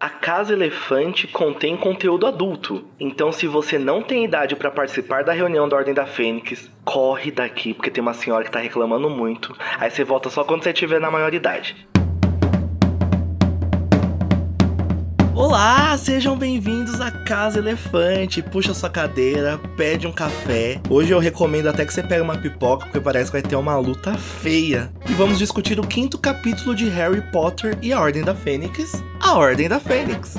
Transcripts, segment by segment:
A Casa Elefante contém conteúdo adulto. Então, se você não tem idade para participar da reunião da Ordem da Fênix, corre daqui, porque tem uma senhora que tá reclamando muito. Aí você volta só quando você estiver na maioridade. Olá, sejam bem-vindos à Casa Elefante. Puxa sua cadeira, pede um café. Hoje eu recomendo até que você pegue uma pipoca, porque parece que vai ter uma luta feia. E vamos discutir o quinto capítulo de Harry Potter e a Ordem da Fênix, a Ordem da Fênix.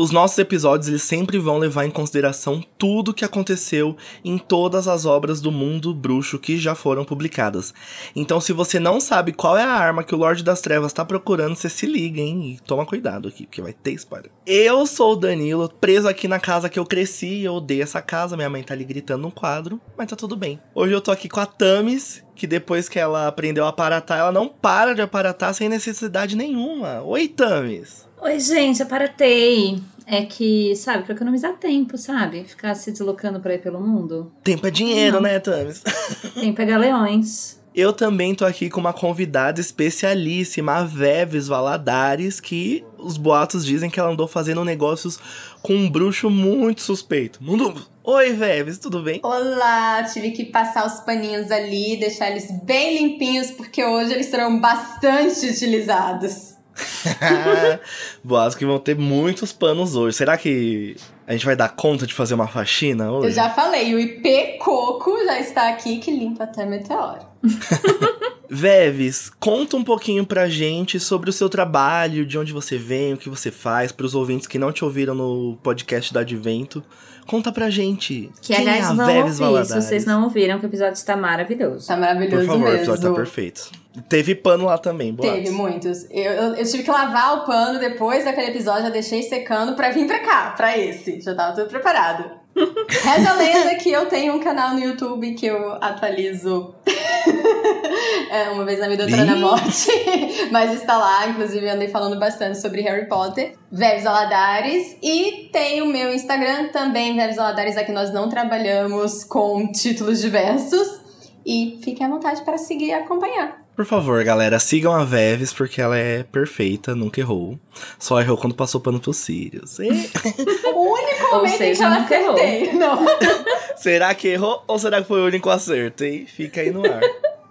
Os nossos episódios eles sempre vão levar em consideração tudo que aconteceu em todas as obras do mundo bruxo que já foram publicadas. Então, se você não sabe qual é a arma que o Lorde das Trevas está procurando, você se liga, hein? E toma cuidado aqui, porque vai ter spoiler. Eu sou o Danilo, preso aqui na casa que eu cresci, eu odeio essa casa, minha mãe tá ali gritando no quadro, mas tá tudo bem. Hoje eu tô aqui com a Tamis, que depois que ela aprendeu a aparatar, ela não para de aparatar sem necessidade nenhuma. Oi, Tamis! Oi, gente, aparatei. É que, sabe, pra economizar tempo, sabe? Ficar se deslocando por aí pelo mundo. Tempo é dinheiro, Não. né, Tamis? Tempo é galeões. Eu também tô aqui com uma convidada especialíssima, a Veves Valadares, que os boatos dizem que ela andou fazendo negócios com um bruxo muito suspeito. Mundo... Oi, Veves, tudo bem? Olá, tive que passar os paninhos ali, deixar eles bem limpinhos, porque hoje eles serão bastante utilizados. boatos que vão ter muitos panos hoje. Será que a gente vai dar conta de fazer uma faxina hoje? Eu já falei, o IP Coco já está aqui, que limpa até meteoro. Veves, conta um pouquinho pra gente sobre o seu trabalho, de onde você vem, o que você faz, pros ouvintes que não te ouviram no podcast do Advento. Conta pra gente. Que, quem aliás, é a vão Veves ouvir. Se vocês não ouviram, que o episódio está maravilhoso. Tá maravilhoso Por favor, o mesmo. episódio tá perfeito. Teve pano lá também, boatos. Teve muitos. Eu, eu, eu tive que lavar o pano depois daquele episódio, já deixei secando pra vir pra cá, pra esse. Já tava tudo preparado. Reza a lenda que eu tenho um canal no YouTube que eu atualizo é, uma vez na vida, outra na morte. Mas está lá, inclusive andei falando bastante sobre Harry Potter, Veves Aladares. E tem o meu Instagram também, Veves Aladares. Aqui nós não trabalhamos com títulos diversos. E fiquem à vontade para seguir e acompanhar. Por favor, galera, sigam a Veves, porque ela é perfeita, nunca errou. Só errou quando passou pano pros Sirius. E- O único Ou momento em que seja, nunca errou. acertei. Não. será que errou ou será que foi o único acerto, hein? Fica aí no ar.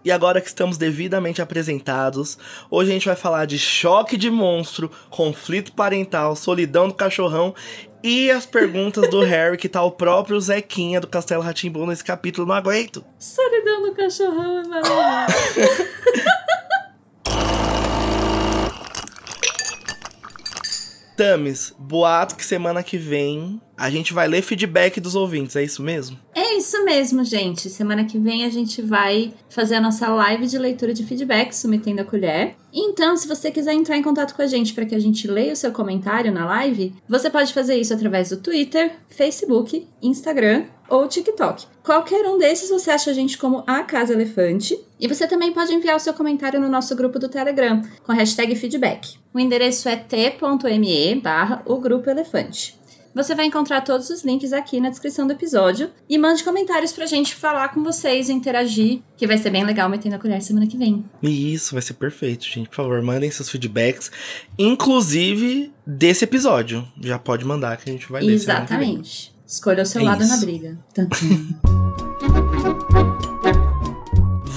E agora que estamos devidamente apresentados, hoje a gente vai falar de choque de monstro, conflito parental, solidão do cachorrão e as perguntas do Harry, que tá o próprio Zequinha do Castelo Ratimbu nesse capítulo. Não aguento. Solidão do cachorrão é. Tamis, boato que semana que vem a gente vai ler feedback dos ouvintes, é isso mesmo? É isso mesmo, gente. Semana que vem a gente vai fazer a nossa live de leitura de feedback, submetendo a colher. Então, se você quiser entrar em contato com a gente para que a gente leia o seu comentário na live, você pode fazer isso através do Twitter, Facebook, Instagram ou TikTok. Qualquer um desses você acha a gente como a Casa Elefante. E você também pode enviar o seu comentário no nosso grupo do Telegram, com a hashtag feedback. O endereço é t.me barra o grupo elefante. Você vai encontrar todos os links aqui na descrição do episódio. E mande comentários pra gente falar com vocês, interagir, que vai ser bem legal metendo a colher semana que vem. E Isso, vai ser perfeito, gente. Por favor, mandem seus feedbacks, inclusive desse episódio. Já pode mandar que a gente vai ler. Exatamente. Escolha o seu É lado na isso. briga. Tum, tum.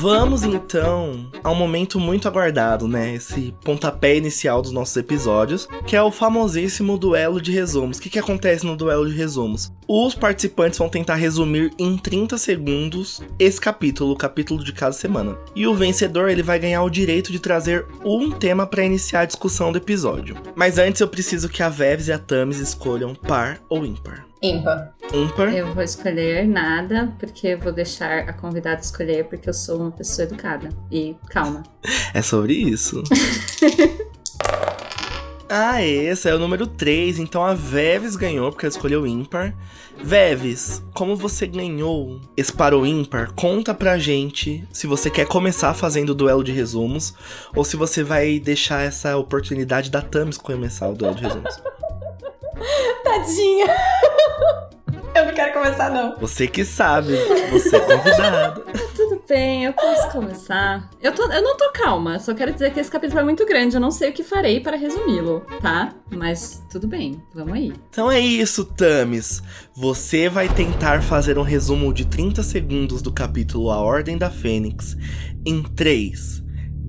Vamos então ao momento muito aguardado, né? Esse pontapé inicial dos nossos episódios, que é o famosíssimo duelo de resumos. O que, que acontece no duelo de resumos? Os participantes vão tentar resumir em 30 segundos esse capítulo, o capítulo de cada semana. E o vencedor ele vai ganhar o direito de trazer um tema para iniciar a discussão do episódio. Mas antes eu preciso que a Veves e a Tamis escolham par ou ímpar. Ímpar. Ímpar. eu vou escolher nada, porque eu vou deixar a convidada escolher, porque eu sou uma pessoa educada. E calma. É sobre isso. ah, esse é o número 3. Então a Veves ganhou, porque ela escolheu ímpar. Veves, como você ganhou esse par ou ímpar, conta pra gente se você quer começar fazendo o duelo de resumos ou se você vai deixar essa oportunidade da Tamis começar o duelo de resumos. Tadinha. Eu não quero começar, não. Você que sabe, você é convidada. Tudo bem, eu posso começar. Eu, tô, eu não tô calma, só quero dizer que esse capítulo é muito grande, eu não sei o que farei para resumi-lo, tá? Mas tudo bem, vamos aí. Então é isso, Tamis. Você vai tentar fazer um resumo de 30 segundos do capítulo A Ordem da Fênix em 3,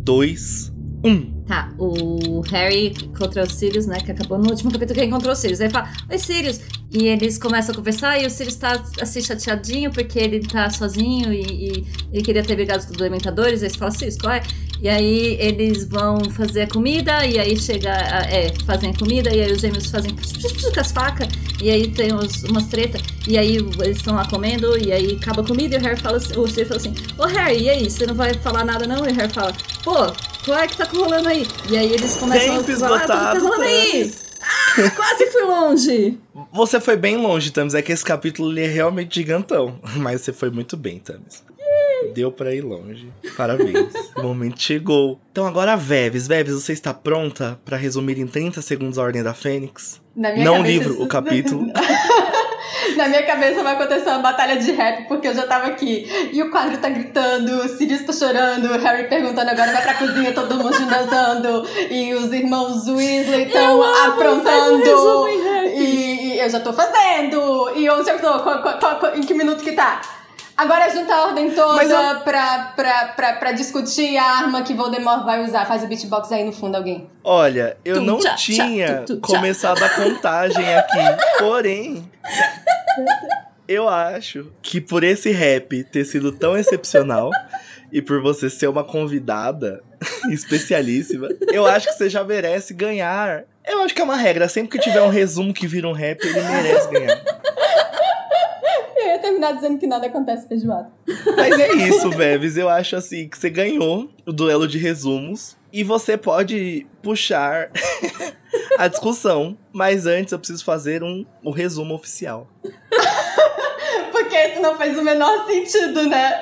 2, 1. Tá, o Harry contra os Sirius, né? Que acabou no último capítulo que ele encontrou os Sirius. Aí ele fala, Oi, Sirius! E eles começam a conversar e o Sirius tá assim chateadinho porque ele tá sozinho e, e ele queria ter brigado com os Dementadores. Aí você fala, Sirius, qual é? E aí eles vão fazer a comida, e aí chega. A, é, fazem a comida, e aí os gêmeos fazem com as facas, e aí tem uns, umas treta, e aí eles estão lá comendo, e aí acaba a comida, e o Harry fala assim, o Sirius fala assim, ô Harry, e aí, você não vai falar nada não? E o Harry fala, pô, qual é que tá rolando aí? E aí eles começam a falar, ah, tá rolando aí? Ah, quase fui longe! Você foi bem longe, Tamis. É que esse capítulo ele é realmente gigantão. Mas você foi muito bem, Tamis. Deu pra ir longe. Parabéns. o momento chegou. Então agora, Veves. Veves, você está pronta para resumir em 30 segundos a Ordem da Fênix? Na minha Não cabeça, livro, isso- o capítulo. Na minha cabeça vai acontecer uma batalha de rap, porque eu já tava aqui. E o quadro tá gritando, o Sirius tá chorando, o Harry perguntando agora vai pra cozinha, todo mundo jantando. E os irmãos Weasley estão Eu amo, faz aprontando. E, e eu já tô fazendo. E onde eu tô? Qual- qual- qual- qual- em que minuto que tá? Agora junta a ordem toda eu- pra, pra, pra, pra discutir a arma que Voldemort vai usar. Faz o beatbox aí no fundo, alguém. Olha, eu Tum, não tchá, tinha tum, tum, começado a contagem aqui. Porém, eu acho que por esse rap ter sido tão excepcional e por você ser uma convidada especialíssima, eu acho que você já merece ganhar. Eu acho que é uma regra. Sempre que tiver um resumo que vira um rap, ele merece ganhar. Terminar dizendo que nada acontece feijoada. Mas é isso, Veves. Eu acho assim que você ganhou o duelo de resumos. E você pode puxar a discussão. Mas antes eu preciso fazer um, o resumo oficial. Porque isso não faz o menor sentido, né?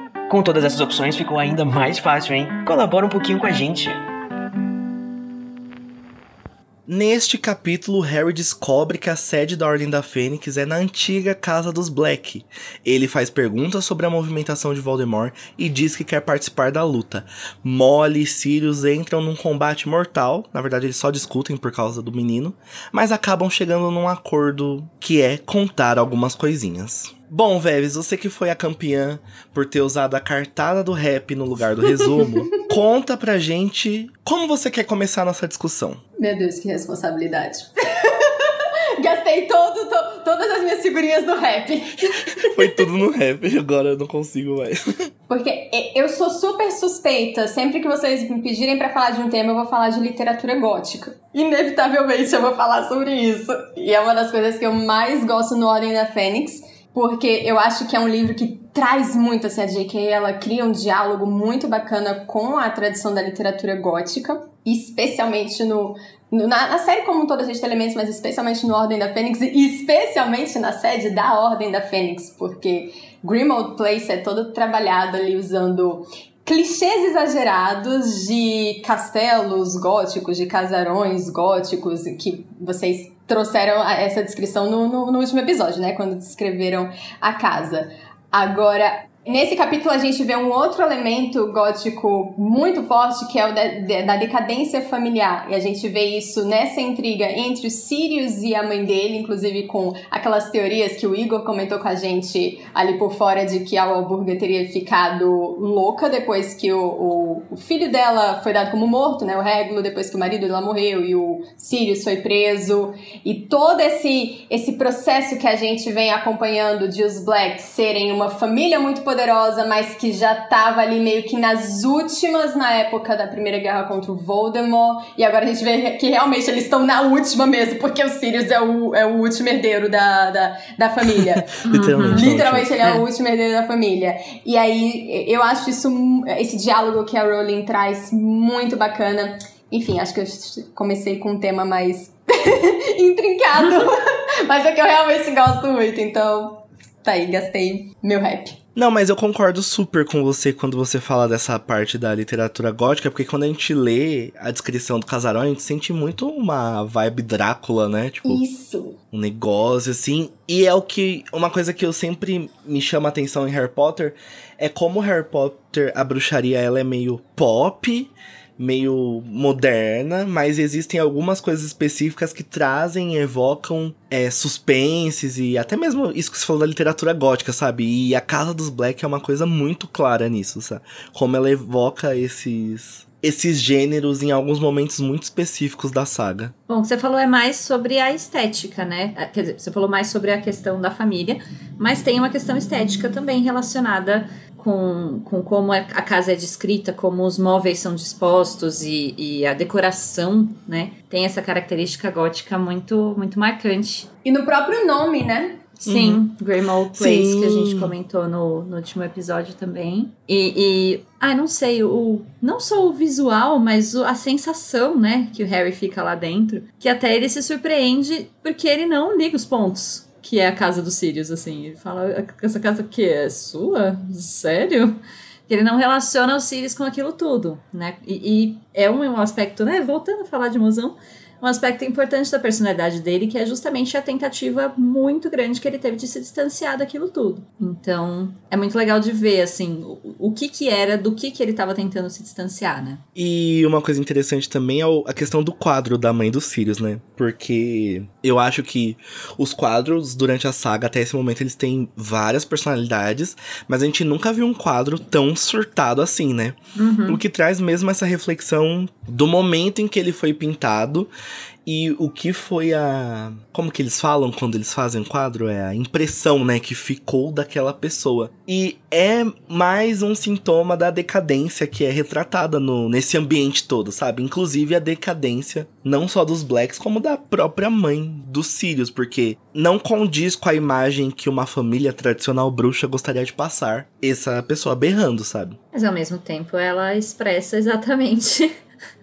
Com todas essas opções ficou ainda mais fácil, hein? Colabora um pouquinho com a gente. Neste capítulo, Harry descobre que a sede da Ordem da Fênix é na antiga Casa dos Black. Ele faz perguntas sobre a movimentação de Voldemort e diz que quer participar da luta. Molly e Sirius entram num combate mortal, na verdade eles só discutem por causa do menino, mas acabam chegando num acordo que é contar algumas coisinhas. Bom, Veves, você que foi a campeã por ter usado a cartada do rap no lugar do resumo, conta pra gente como você quer começar a nossa discussão. Meu Deus, que responsabilidade. Gastei todo, to- todas as minhas figurinhas do rap. Foi tudo no rap, agora eu não consigo mais. Porque eu sou super suspeita. Sempre que vocês me pedirem pra falar de um tema, eu vou falar de literatura gótica. Inevitavelmente eu vou falar sobre isso. E é uma das coisas que eu mais gosto no Ordem da Fênix. Porque eu acho que é um livro que traz muito, assim, a J.K. ela cria um diálogo muito bacana com a tradição da literatura gótica, especialmente no, no- na, na série como um todo a gente tem elementos, mas especialmente no Ordem da Fênix e especialmente na sede da Ordem da Fênix, porque Grimmauld Place é todo trabalhado ali usando clichês exagerados de castelos góticos, de casarões góticos, que vocês trouxeram essa descrição no, no, no último episódio, né? Quando descreveram a casa. Agora, nesse capítulo a gente vê um outro elemento gótico muito forte, que é o da, de- da decadência familiar. E a gente vê isso nessa intriga entre o Sirius e a mãe dele, inclusive com aquelas teorias que o Igor comentou com a gente ali por fora de que a Walburga teria ficado louca depois que o, o, o filho dela foi dado como morto, né? O Regulo, depois que o marido dela morreu e o Sirius foi preso. E todo esse, esse processo que a gente vem acompanhando de os Blacks serem uma família muito poderosa poderosa, mas que já tava ali meio que nas últimas na época da Primeira Guerra contra o Voldemort. E agora a gente vê que realmente eles estão na última mesmo, porque o Sirius é o, é o último herdeiro da, da, da família. Literalmente. Literalmente ele é, É. o último herdeiro da família. E aí eu acho isso, esse diálogo que a Rowling traz muito bacana. Enfim, acho que eu comecei com um tema mais intrincado, mas é que eu realmente gosto muito, então tá aí, gastei meu rap. Não, mas eu concordo super com você quando você fala dessa parte da literatura gótica, porque quando a gente lê a descrição do casarão, a gente sente muito uma vibe Drácula, né? Tipo, Isso. um negócio assim. E é o que. Uma coisa que eu sempre me chama a atenção em Harry Potter é como Harry Potter, a bruxaria, ela é meio pop, meio moderna, mas existem algumas coisas específicas que trazem evocam é, suspenses e até mesmo isso que você falou da literatura gótica, sabe? E a Casa dos Black é uma coisa muito clara nisso, sabe? Como ela evoca esses. Esses gêneros em alguns momentos muito específicos da saga. Bom, o que você falou é mais sobre a estética, né? Ah, Quer dizer, você falou mais sobre a questão da família, mas tem uma questão estética também relacionada com, com como a a casa é descrita, como os móveis são dispostos e, e a decoração, né? Tem essa característica gótica muito, muito marcante. E no próprio nome, né? Sim, Greymoor Place, que a gente Sim. comentou no, no último episódio também. E, e ah, não sei, o, não só o visual, mas o- a sensação, né, que o Harry fica lá dentro, que até ele se surpreende porque ele não liga os pontos, que é a casa dos Sirius, assim. Ele fala, essa casa que é sua? Sério? Que ele não relaciona os Sirius com aquilo tudo, né? E, e é um, um aspecto, né, voltando a falar de mozão, um aspecto importante da personalidade dele, que é justamente a tentativa muito grande que ele teve de se distanciar daquilo tudo. Então, é muito legal de ver, assim, o, o que que era, do que que ele estava tentando se distanciar, né? E uma coisa interessante também é o- a questão do quadro da mãe dos Sirius, né? Porque eu acho que os quadros, durante a saga, até esse momento, eles têm várias personalidades, mas a gente nunca viu um quadro tão surtado assim, né? Uhum. O que traz mesmo essa reflexão do momento em que ele foi pintado e o que foi a. Como que eles falam quando eles fazem o quadro? É a impressão, né? Que ficou daquela pessoa. E é mais um sintoma da decadência que é retratada no, nesse ambiente todo, sabe? Inclusive a decadência, não só dos Blacks, como da própria mãe dos Sirius, porque não condiz com a imagem que uma família tradicional bruxa gostaria de passar. Essa pessoa berrando, sabe? Mas ao mesmo tempo ela expressa exatamente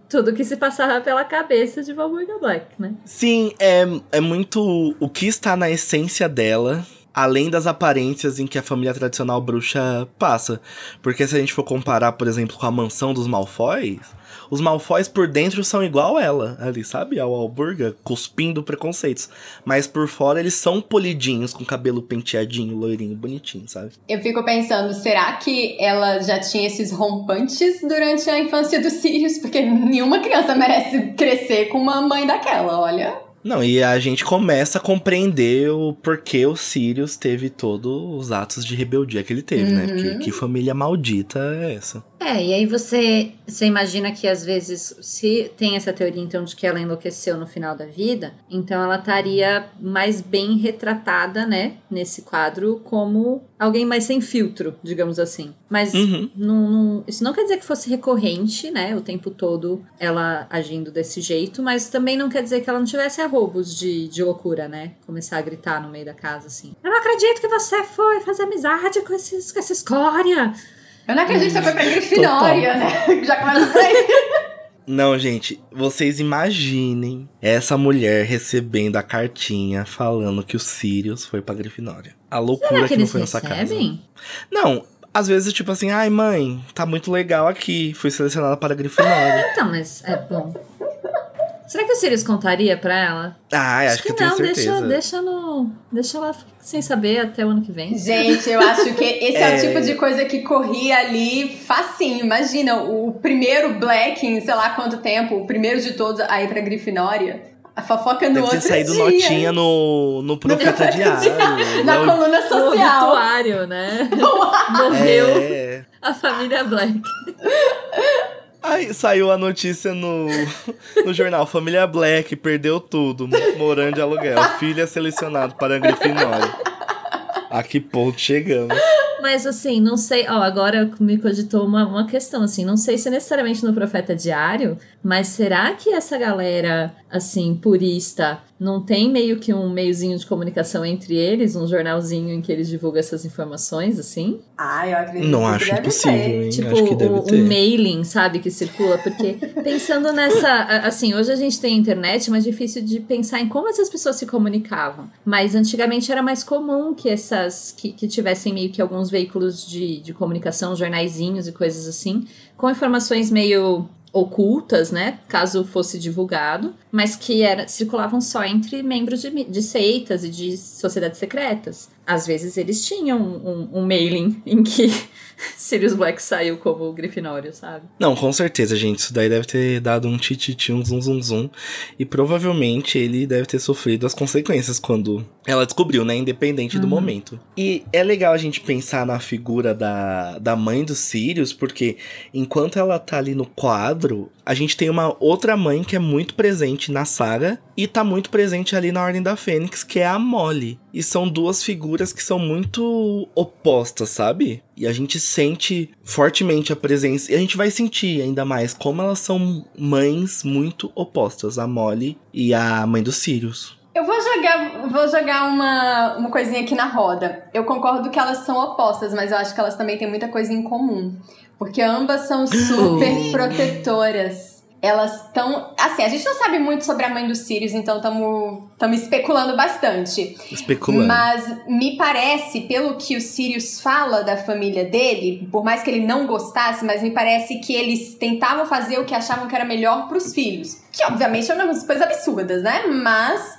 tudo que se passava pela cabeça de Valburga Black, né? Sim, é, é muito o que está na essência dela, além das aparências em que a família tradicional bruxa passa. Porque se a gente for comparar, por exemplo, com a mansão dos Malfoys, os Malfoys por dentro são igual ela, ali, sabe? Ao Alburga, cuspindo preconceitos. Mas por fora eles são polidinhos, com cabelo penteadinho, loirinho, bonitinho, sabe? Eu fico pensando, será que ela já tinha esses rompantes durante a infância dos Sirius? Porque nenhuma criança merece crescer com uma mãe daquela, olha. Não, e a gente começa a compreender o porquê o Sirius teve todos os atos de rebeldia que ele teve, né? Uhum. Porque que família maldita é essa? É, e aí você, você imagina que às vezes, se tem essa teoria então de que ela enlouqueceu no final da vida, então ela estaria mais bem retratada, né, nesse quadro, como alguém mais sem filtro, digamos assim. Mas Uhum. não, não- isso não quer dizer que fosse recorrente, né, o tempo todo ela agindo desse jeito, mas também não quer dizer que ela não tivesse arrobos de, de loucura, né? Começar a gritar no meio da casa assim: Eu não acredito que você foi fazer amizade com, esses, com essa escória. Eu não acredito que você foi pra Grifinória, né? Já começa por aí. Não, gente, vocês imaginem essa mulher recebendo a cartinha falando que o Sirius foi pra Grifinória. A loucura Será que que, não foi nessa casa. Não, às vezes tipo assim, ai mãe, tá muito legal aqui, fui selecionada para a Grifinória. Então, mas é bom. Será que o Sirius contaria pra ela? ah, acho, que, eu tenho não, certeza. deixa, deixa no. Deixa ela sem saber até o ano que vem. Gente, eu acho que esse é. É. o tipo de coisa que corria ali facinho. Imagina, o primeiro Black em sei lá quanto tempo, o primeiro de todos a ir pra Grifinória. A fofoca no Deve ter outro saído dia. notinha no, no Profeta Profeta Diário. Na Não- coluna No social. rituário, né? Morreu É. a família Black. Aí saiu a notícia no, no jornal. Família Black perdeu tudo, morando de aluguel. Filha selecionado para a Grifinória. A que ponto chegamos? Mas assim, não sei, ó, agora me cogitou uma, uma questão, assim, não sei se necessariamente no Profeta Diário, mas será que essa galera, assim, purista, não tem meio que um meiozinho de comunicação entre eles, um jornalzinho em que eles divulgam essas informações, assim? Ah, eu acredito Não que acho deve impossível, ter. hein? Tipo, acho que deve o, ter. o mailing, sabe, que circula, porque pensando nessa, assim, hoje a gente tem internet, mas é difícil de pensar em como essas pessoas se comunicavam. Mas antigamente era mais comum que essas, que, que tivessem meio que alguns veículos de, de comunicação, jornaizinhos e coisas assim, com informações meio ocultas, né, caso fosse divulgado, mas que era, circulavam só entre membros de, de seitas e de sociedades secretas. Às vezes eles tinham um, um mailing em que Sirius Black saiu como Grifinório, sabe? Não, com certeza, gente. Isso daí deve ter dado um tititi, um zum zum zum. E provavelmente ele deve ter sofrido as consequências quando ela descobriu, né? Independente do Uhum. momento. E é legal a gente pensar na figura da, da mãe do Sirius, porque enquanto ela tá ali no quadro, a gente tem uma outra mãe que é muito presente na saga e tá muito presente ali na Ordem da Fênix, que é a Molly. E são duas figuras que são muito opostas, sabe? E a gente sente fortemente a presença. E a gente vai sentir ainda mais como elas são mães muito opostas, a Molly e a mãe do Sirius. Eu vou jogar, vou jogar uma, uma coisinha aqui na roda. Eu concordo que elas são opostas, mas eu acho que elas também têm muita coisa em comum. Porque ambas são super protetoras. Elas estão. Assim, a gente não sabe muito sobre a mãe dos Sirius, então estamos especulando bastante. Especulando. Mas me parece, pelo que o Sirius fala da família dele, por mais que ele não gostasse, mas me parece que eles tentavam fazer o que achavam que era melhor pros filhos. Que obviamente é uma coisas absurdas, né? Mas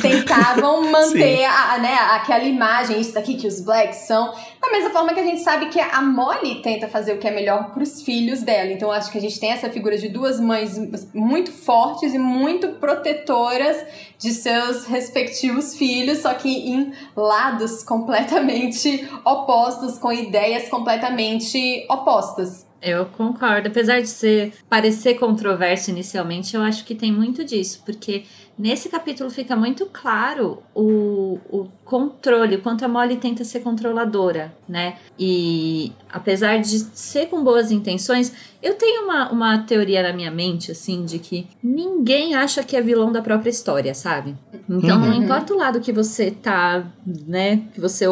tentavam manter a, né, aquela imagem, isso daqui que os blacks são. Da mesma forma que a gente sabe que a Molly tenta fazer o que é melhor pros filhos dela. Então acho que a gente tem essa figura de duas mães muito fortes e muito protetoras de seus respectivos filhos, só que em lados completamente opostos, com ideias completamente opostas. Eu concordo. Apesar de ser parecer controverso inicialmente, eu acho que tem muito disso, porque nesse capítulo fica muito claro o, o controle, o quanto a Molly tenta ser controladora, né? E apesar de ser com boas intenções, eu tenho uma, uma teoria na minha mente, assim, de que ninguém acha que é vilão da própria história, sabe? Então, não Uhum. importa o lado que você tá, né, que você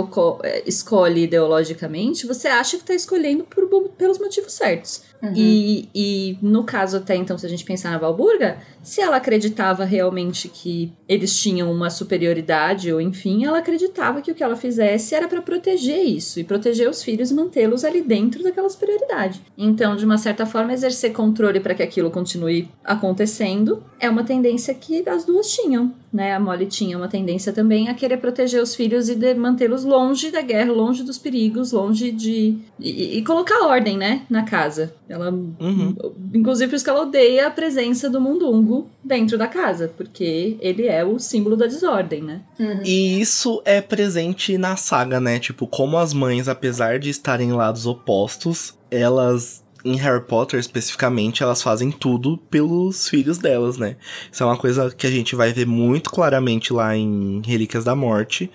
eh, escolhe ideologicamente, você acha que tá escolhendo por, pelos motivos certos. Uhum. E, e no caso até então, se a gente pensar na Valburga, se ela acreditava realmente que eles tinham uma superioridade, ou enfim, ela acreditava que o que ela fizesse era para proteger isso, e proteger os filhos e mantê-los ali dentro daquela superioridade. Então, de uma certa forma, exercer controle para que aquilo continue acontecendo é uma tendência que as duas tinham. Né, a Molly tinha uma tendência também a querer proteger os filhos e de mantê-los longe da guerra, longe dos perigos, longe de. E, e colocar ordem, né, na casa. Ela. Uhum. Inclusive, por isso que ela odeia a presença do mundungo dentro da casa, porque ele é o símbolo da desordem, né? E isso é presente na saga, né? Tipo, como as mães, apesar de estarem em lados opostos, elas, em Harry Potter especificamente, elas fazem tudo pelos filhos delas, né? Isso é uma coisa que a gente vai ver muito claramente lá em Relíquias da Morte.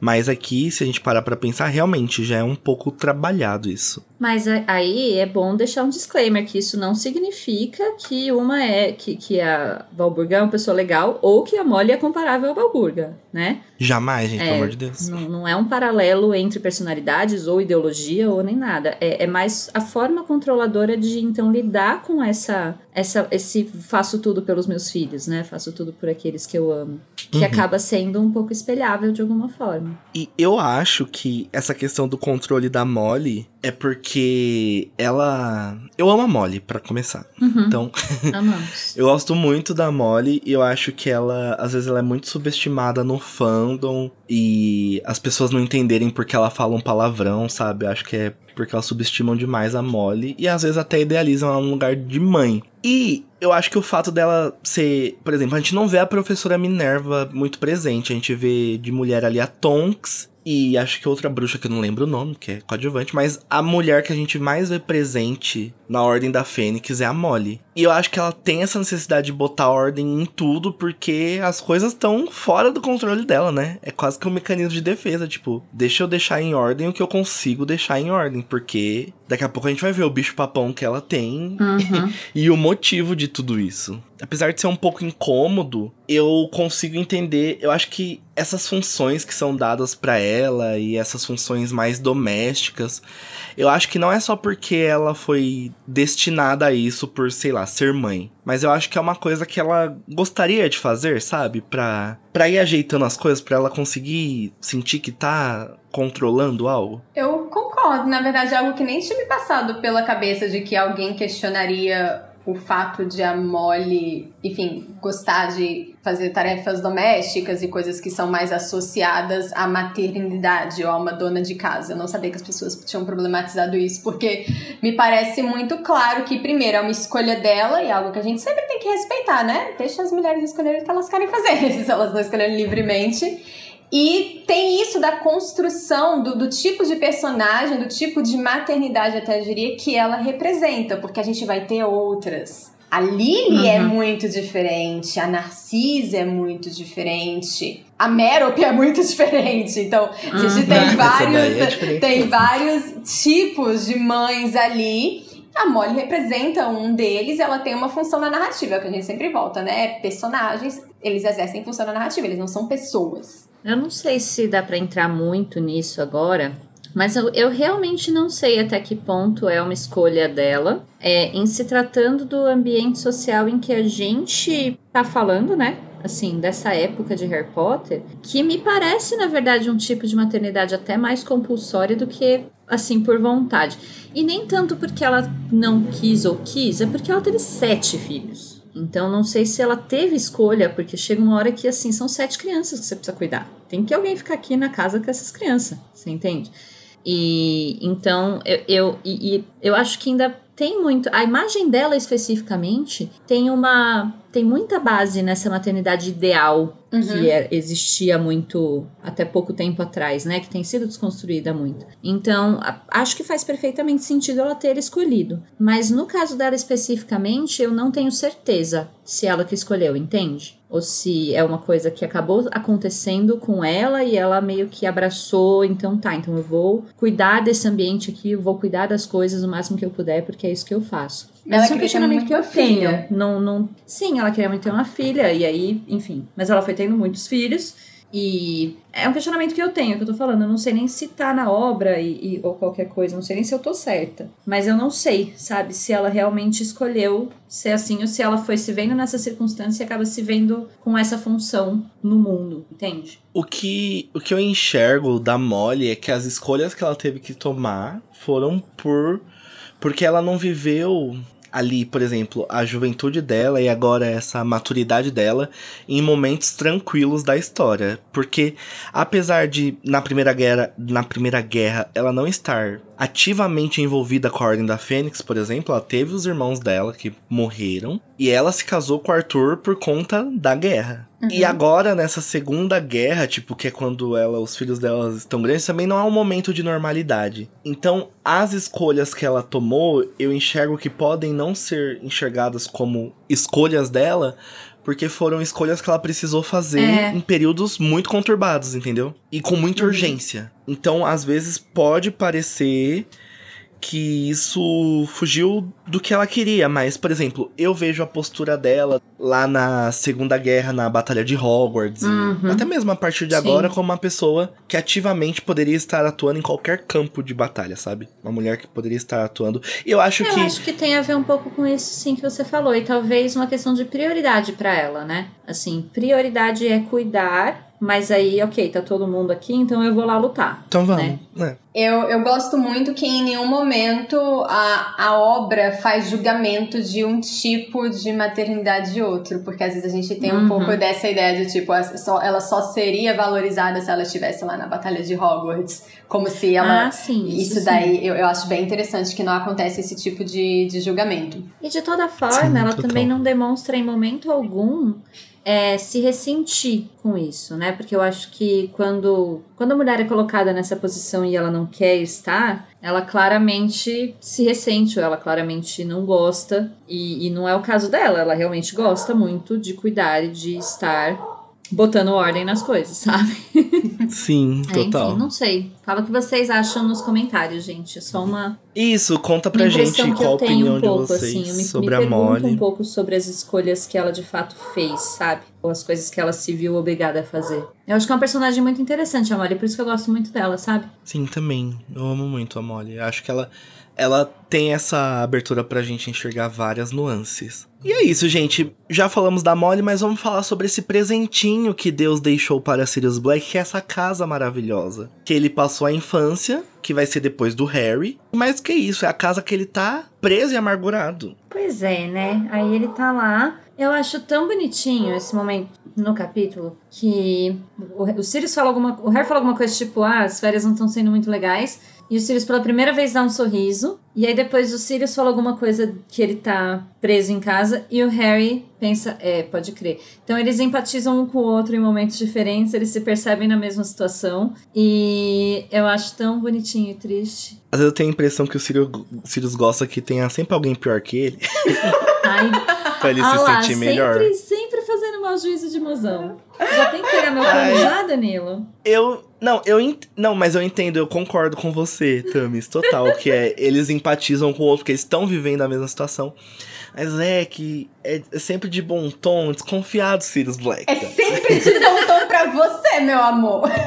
Mas aqui, se a gente parar pra pensar, realmente já é um pouco trabalhado isso. Mas aí é bom deixar um disclaimer que isso não significa que uma é que, que a Valburga é uma pessoa legal ou que a Molly é comparável à Valburga, né? Jamais, gente, É, pelo amor de Deus. Não, não é um paralelo entre personalidades ou ideologia ou nem nada. É, é mais a forma controladora de então lidar com essa, essa esse faço tudo pelos meus filhos, né? Faço tudo por aqueles que eu amo, que Uhum. acaba sendo um pouco espelhável de alguma forma. E eu acho que essa questão do controle da Molly é porque ela. Eu amo a Molly, pra começar. Uhum, Então, amamos. eu gosto muito da Molly e eu acho que ela, às vezes, ela é muito subestimada no fandom e as pessoas não entenderem porque ela fala um palavrão, sabe? Eu acho que é porque elas subestimam demais a Molly e às vezes até idealizam ela num lugar de mãe. E eu acho que o fato dela ser, por exemplo, a gente não vê a professora Minerva muito presente, a gente vê de mulher ali a Tonks e acho que outra bruxa que eu não lembro o nome, que é coadjuvante, mas a mulher que a gente mais vê presente na Ordem da Fênix é a Molly. E eu acho que ela tem essa necessidade de botar ordem em tudo, porque as coisas estão fora do controle dela, né? É quase que um mecanismo de defesa, tipo, deixa eu deixar em ordem o que eu consigo deixar em ordem, porque daqui a pouco a gente vai ver o bicho papão que ela tem Uhum. e o motivo de tudo isso. Apesar de ser um pouco incômodo, eu consigo entender. Eu acho que essas funções que são dadas pra ela e essas funções mais domésticas, eu acho que não é só porque ela foi destinada a isso por, sei lá, ser mãe. Mas eu acho que é uma coisa que ela gostaria de fazer, sabe? Pra, pra ir ajeitando as coisas, pra ela conseguir sentir que tá controlando algo. Eu concordo, na verdade, é algo que nem tinha me passado pela cabeça de que alguém questionaria o fato de a Molly, enfim, gostar de fazer tarefas domésticas e coisas que são mais associadas à maternidade ou a uma dona de casa. Eu não sabia que as pessoas tinham problematizado isso, porque me parece muito claro que, primeiro, é uma escolha dela e é algo que a gente sempre tem que respeitar, né? Deixa as mulheres escolherem o que elas querem fazer, se elas não escolherem livremente. E tem isso da construção do, do tipo de personagem, do tipo de maternidade, até eu diria, que ela representa, porque a gente vai ter outras. A Lily é Uhum. muito diferente, a Narcisa é muito diferente, a Merope é muito diferente. Então, a gente Uhum. tem é vários, diferente. tem vários tipos de mães ali. A Molly representa um deles, ela tem uma função na narrativa, é o que a gente sempre volta, né? Personagens, eles exercem função na narrativa, eles não são pessoas. Eu não sei se dá pra entrar muito nisso agora, mas eu, eu realmente não sei até que ponto é uma escolha dela. É, em se tratando do ambiente social em que a gente tá falando, né? Assim, dessa época de Harry Potter, que me parece, na verdade, um tipo de maternidade até mais compulsória do que, assim, por vontade. E nem tanto porque ela não quis ou quis, é porque ela teve sete filhos. Então não sei se ela teve escolha, porque chega uma hora que assim são sete crianças que você precisa cuidar. Tem que alguém ficar aqui na casa com essas crianças, você entende? E então eu, eu, e, eu acho que ainda tem muito. A imagem dela especificamente tem uma. Tem muita base nessa maternidade ideal que é- existia muito até pouco tempo atrás, né? Que tem sido desconstruída muito. Então, a- acho que faz perfeitamente sentido ela ter escolhido. Mas no caso dela especificamente, eu não tenho certeza se ela que escolheu, entende? Ou se é uma coisa que acabou acontecendo com ela e ela meio que abraçou, então tá, então eu vou cuidar desse ambiente aqui, eu vou cuidar das coisas o máximo que eu puder, porque é isso que eu faço. Mas esse é um questionamento que eu tenho. Não, não... Sim, ela queria muito ter uma filha, e aí, enfim. Mas ela foi tendo muitos filhos. E é um questionamento que eu tenho, que eu tô falando. Eu não sei nem se tá na obra e, e- ou qualquer coisa, não sei nem se eu tô certa. Mas eu não sei, sabe, se ela realmente escolheu ser assim ou se ela foi se vendo nessa circunstância e acaba se vendo com essa função no mundo, entende? O que, o que eu enxergo da Molly é que as escolhas que ela teve que tomar foram por. Porque ela não viveu ali, por exemplo, a juventude dela e agora essa maturidade dela em momentos tranquilos da história. Porque apesar de na primeira guerra, na primeira guerra ela não estar ativamente envolvida com a Ordem da Fênix, por exemplo, ela teve os irmãos dela que morreram e ela se casou com o Arthur por conta da guerra. E agora, nessa segunda guerra, tipo, que é quando ela, os filhos dela estão grandes, também não é um momento de normalidade. Então, as escolhas que ela tomou, eu enxergo que podem não ser enxergadas como escolhas dela, porque foram escolhas que ela precisou fazer É. em períodos muito conturbados, entendeu? E com muita urgência. Então, às vezes, pode parecer que isso fugiu do que ela queria, mas, por exemplo, eu vejo a postura dela lá na Segunda Guerra, na Batalha de Hogwarts, e Uhum. até mesmo a partir de Sim. agora, como uma pessoa que ativamente poderia estar atuando em qualquer campo de batalha, sabe? Uma mulher que poderia estar atuando. E eu acho Eu que. acho que tem a ver um pouco com isso, sim, que você falou. E talvez uma questão de prioridade pra ela, né? Assim, prioridade é cuidar, mas aí, ok, tá todo mundo aqui, então eu vou lá lutar. Então vamos. né? né? Eu, eu gosto muito que em nenhum momento a, a obra faz julgamento de um tipo de maternidade de outro, porque às vezes a gente tem um Uhum. pouco dessa ideia de tipo, a- só- ela só seria valorizada se ela estivesse lá na Batalha de Hogwarts, como se ela. ah, sim. isso sim. daí eu, eu acho bem interessante que não acontece esse tipo de, de julgamento. E de toda forma, Sim, ela total. também não demonstra em momento algum é, se ressentir com isso, né? Porque eu acho que quando, quando a mulher é colocada nessa posição e ela não quer estar, ela claramente se ressente, ou ela claramente não gosta. E, e não é o caso dela, ela realmente gosta muito de cuidar e de estar botando ordem nas coisas, sabe? Sim, É, total. enfim, não sei. Fala o que vocês acham nos comentários, gente. É só uma, Isso, conta pra gente qual a eu opinião um pouco, de vocês assim. Eu me, sobre me a Molly. um pouco sobre as escolhas que ela de fato fez, sabe? Ou as coisas que ela se viu obrigada a fazer. Eu acho que é uma personagem muito interessante, a Molly, por isso que eu gosto muito dela, sabe? Sim, também. Eu amo muito a Molly. Acho que ela, ela tem essa abertura pra gente enxergar várias nuances. E é isso, gente. Já falamos da Molly, mas vamos falar sobre esse presentinho que Deus deixou para Sirius Black, que é essa casa maravilhosa. Que ele passou a infância, que vai ser depois do Harry. Mas que isso, é a casa que ele tá preso e amargurado. Pois é, né? Aí ele tá lá. Eu acho tão bonitinho esse momento no capítulo que o, o Sirius fala alguma. O Harry fala alguma coisa tipo: ah, as férias não estão sendo muito legais. E o Sirius pela primeira vez dá um sorriso. E aí depois o Sirius fala alguma coisa que ele tá preso em casa. E o Harry pensa, é, pode crer. Então eles empatizam um com o outro em momentos diferentes. Eles se percebem na mesma situação. E eu acho tão bonitinho e triste. Às vezes eu tenho a impressão que o Sirius, Sirius gosta que tenha sempre alguém pior que ele, Ai, pra ele ah se lá, sentir melhor. Sempre, sempre fazendo mau juízo de mozão. Já tem que pegar meu pano já, Danilo? Eu. Não, eu ent... Não, mas eu entendo, eu concordo com você, Tamis, total. que é, eles empatizam com o outro, porque eles estão vivendo a mesma situação. Mas é que é é sempre de bom tom, desconfiado, Sirius Black. É sempre de bom tom pra você, meu amor.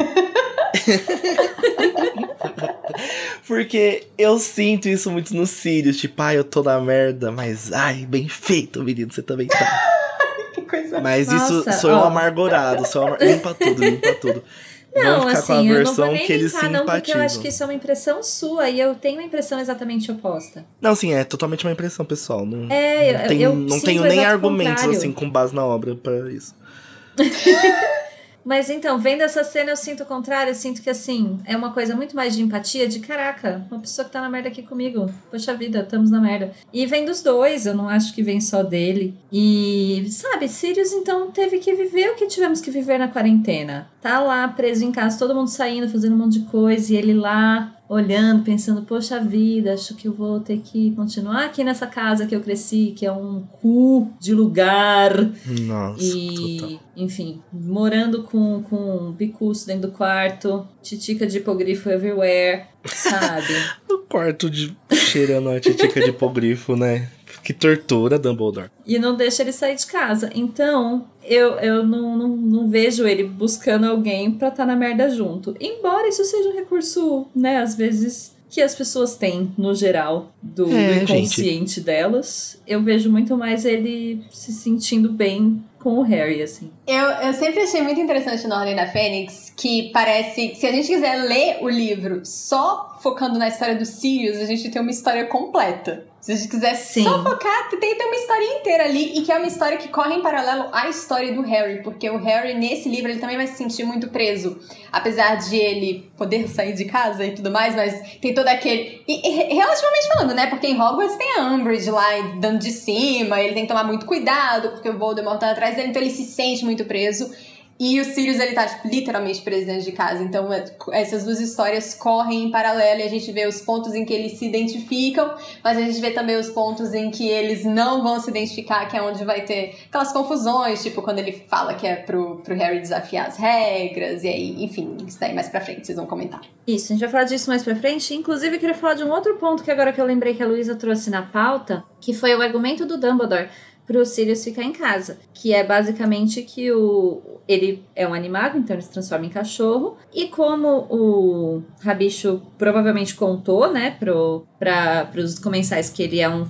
Porque eu sinto isso muito no Sirius, tipo, ai, eu tô na merda, mas ai, bem feito, menino, você também tá. Que coisa. Mas Nossa, isso sou eu amargurado, sou eu amar... limpa tudo, limpa tudo. Não, assim, eu não vou nem que eles não, porque eu acho que isso é uma impressão sua e eu tenho uma impressão exatamente oposta. Não, sim, é totalmente uma impressão pessoal. Não, É, eu, não, tenho, eu não tenho nem argumentos contrário. assim com base na obra pra isso. Mas então, vendo essa cena, eu sinto o contrário. Eu sinto que, assim, é uma coisa muito mais de empatia, de caraca, uma pessoa que tá na merda aqui comigo. Poxa vida, estamos na merda. E vem dos dois, eu não acho que vem só dele. E, sabe, Sirius, então, teve que viver o que tivemos que viver na quarentena. Tá lá, preso em casa, todo mundo saindo, fazendo um monte de coisa, e ele lá, olhando, pensando, poxa vida, acho que eu vou ter que continuar aqui nessa casa que eu cresci, que é um cu de lugar. Nossa, total. E, enfim, morando com, com um picuço dentro do quarto, titica de hipogrifo everywhere, sabe? No quarto de cheirando a titica de hipogrifo, né? Que tortura, Dumbledore. e não deixa ele sair de casa. Então, eu, eu não, não, não vejo ele buscando alguém pra estar na merda junto. Embora isso seja um recurso, né, às vezes. Que as pessoas têm, no geral, do, do É, gente. inconsciente delas. Eu vejo muito mais ele se sentindo bem com o Harry, assim. Eu, eu sempre achei muito interessante na Ordem da Fênix que parece que se a gente quiser ler o livro só focando na história do Sirius, a gente tem uma história completa. Se a gente quiser Sim. só focar, tem ter uma história inteira ali e que é uma história que corre em paralelo à história do Harry, porque o Harry nesse livro ele também vai se sentir muito preso, apesar de ele poder sair de casa e tudo mais, mas tem todo aquele e, e, relativamente falando, né? Porque em Hogwarts tem a Umbridge lá dando de cima, ele tem que tomar muito cuidado porque o Voldemort tá atrás dele, então ele se sente muito preso. E o Sirius, ele tá, tipo, literalmente preso dentro de casa. Então, é- essas duas histórias correm em paralelo e a gente vê os pontos em que eles se identificam, mas a gente vê também os pontos em que eles não vão se identificar, que é onde vai ter aquelas confusões, tipo, quando ele fala que é pro, pro Harry desafiar as regras, e aí, enfim, isso daí mais pra frente, vocês vão comentar. Isso, a gente vai falar disso mais pra frente. Inclusive, eu queria falar de um outro ponto que agora que eu lembrei que a Luísa trouxe na pauta, que foi o argumento do Dumbledore pro Sirius ficar em casa. Que é basicamente que o ele é um animago, então ele se transforma em cachorro. E como o Rabicho provavelmente contou, né, pro, pra, pros comensais que ele, é um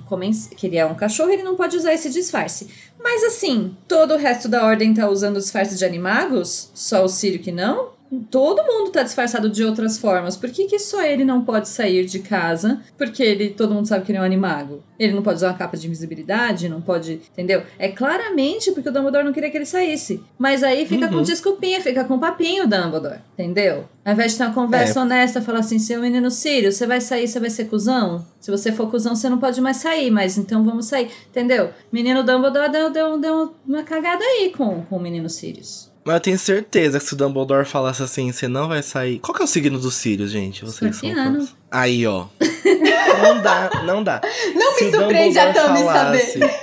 que ele é um cachorro, ele não pode usar esse disfarce. Mas assim, todo o resto da ordem tá usando o disfarce de animagos? Só o Sírio que não? Todo mundo tá disfarçado de outras formas. Por que, que só ele não pode sair de casa? Porque ele, todo mundo sabe que ele é um animago. Ele não pode usar uma capa de invisibilidade, não pode. Entendeu? É claramente porque o Dumbledore não queria que ele saísse. Mas aí fica com desculpinha, fica com papinho, Dumbledore. Entendeu? Ao invés de ter uma conversa É. honesta, falar assim: seu menino Sírio, você vai sair, você vai ser cuzão? Se você for cuzão, você não pode mais sair, mas então vamos sair. Entendeu? Menino Dumbledore deu, deu, deu uma cagada aí com, com o menino Sirius. Mas eu tenho certeza que se o Dumbledore falasse assim, você não vai sair. Qual que é o signo dos Sirius, gente? Vocês são Escorpiano. fãs. Aí, ó. não dá, não dá. Não Se me o surpreende a Tami falasse- saber.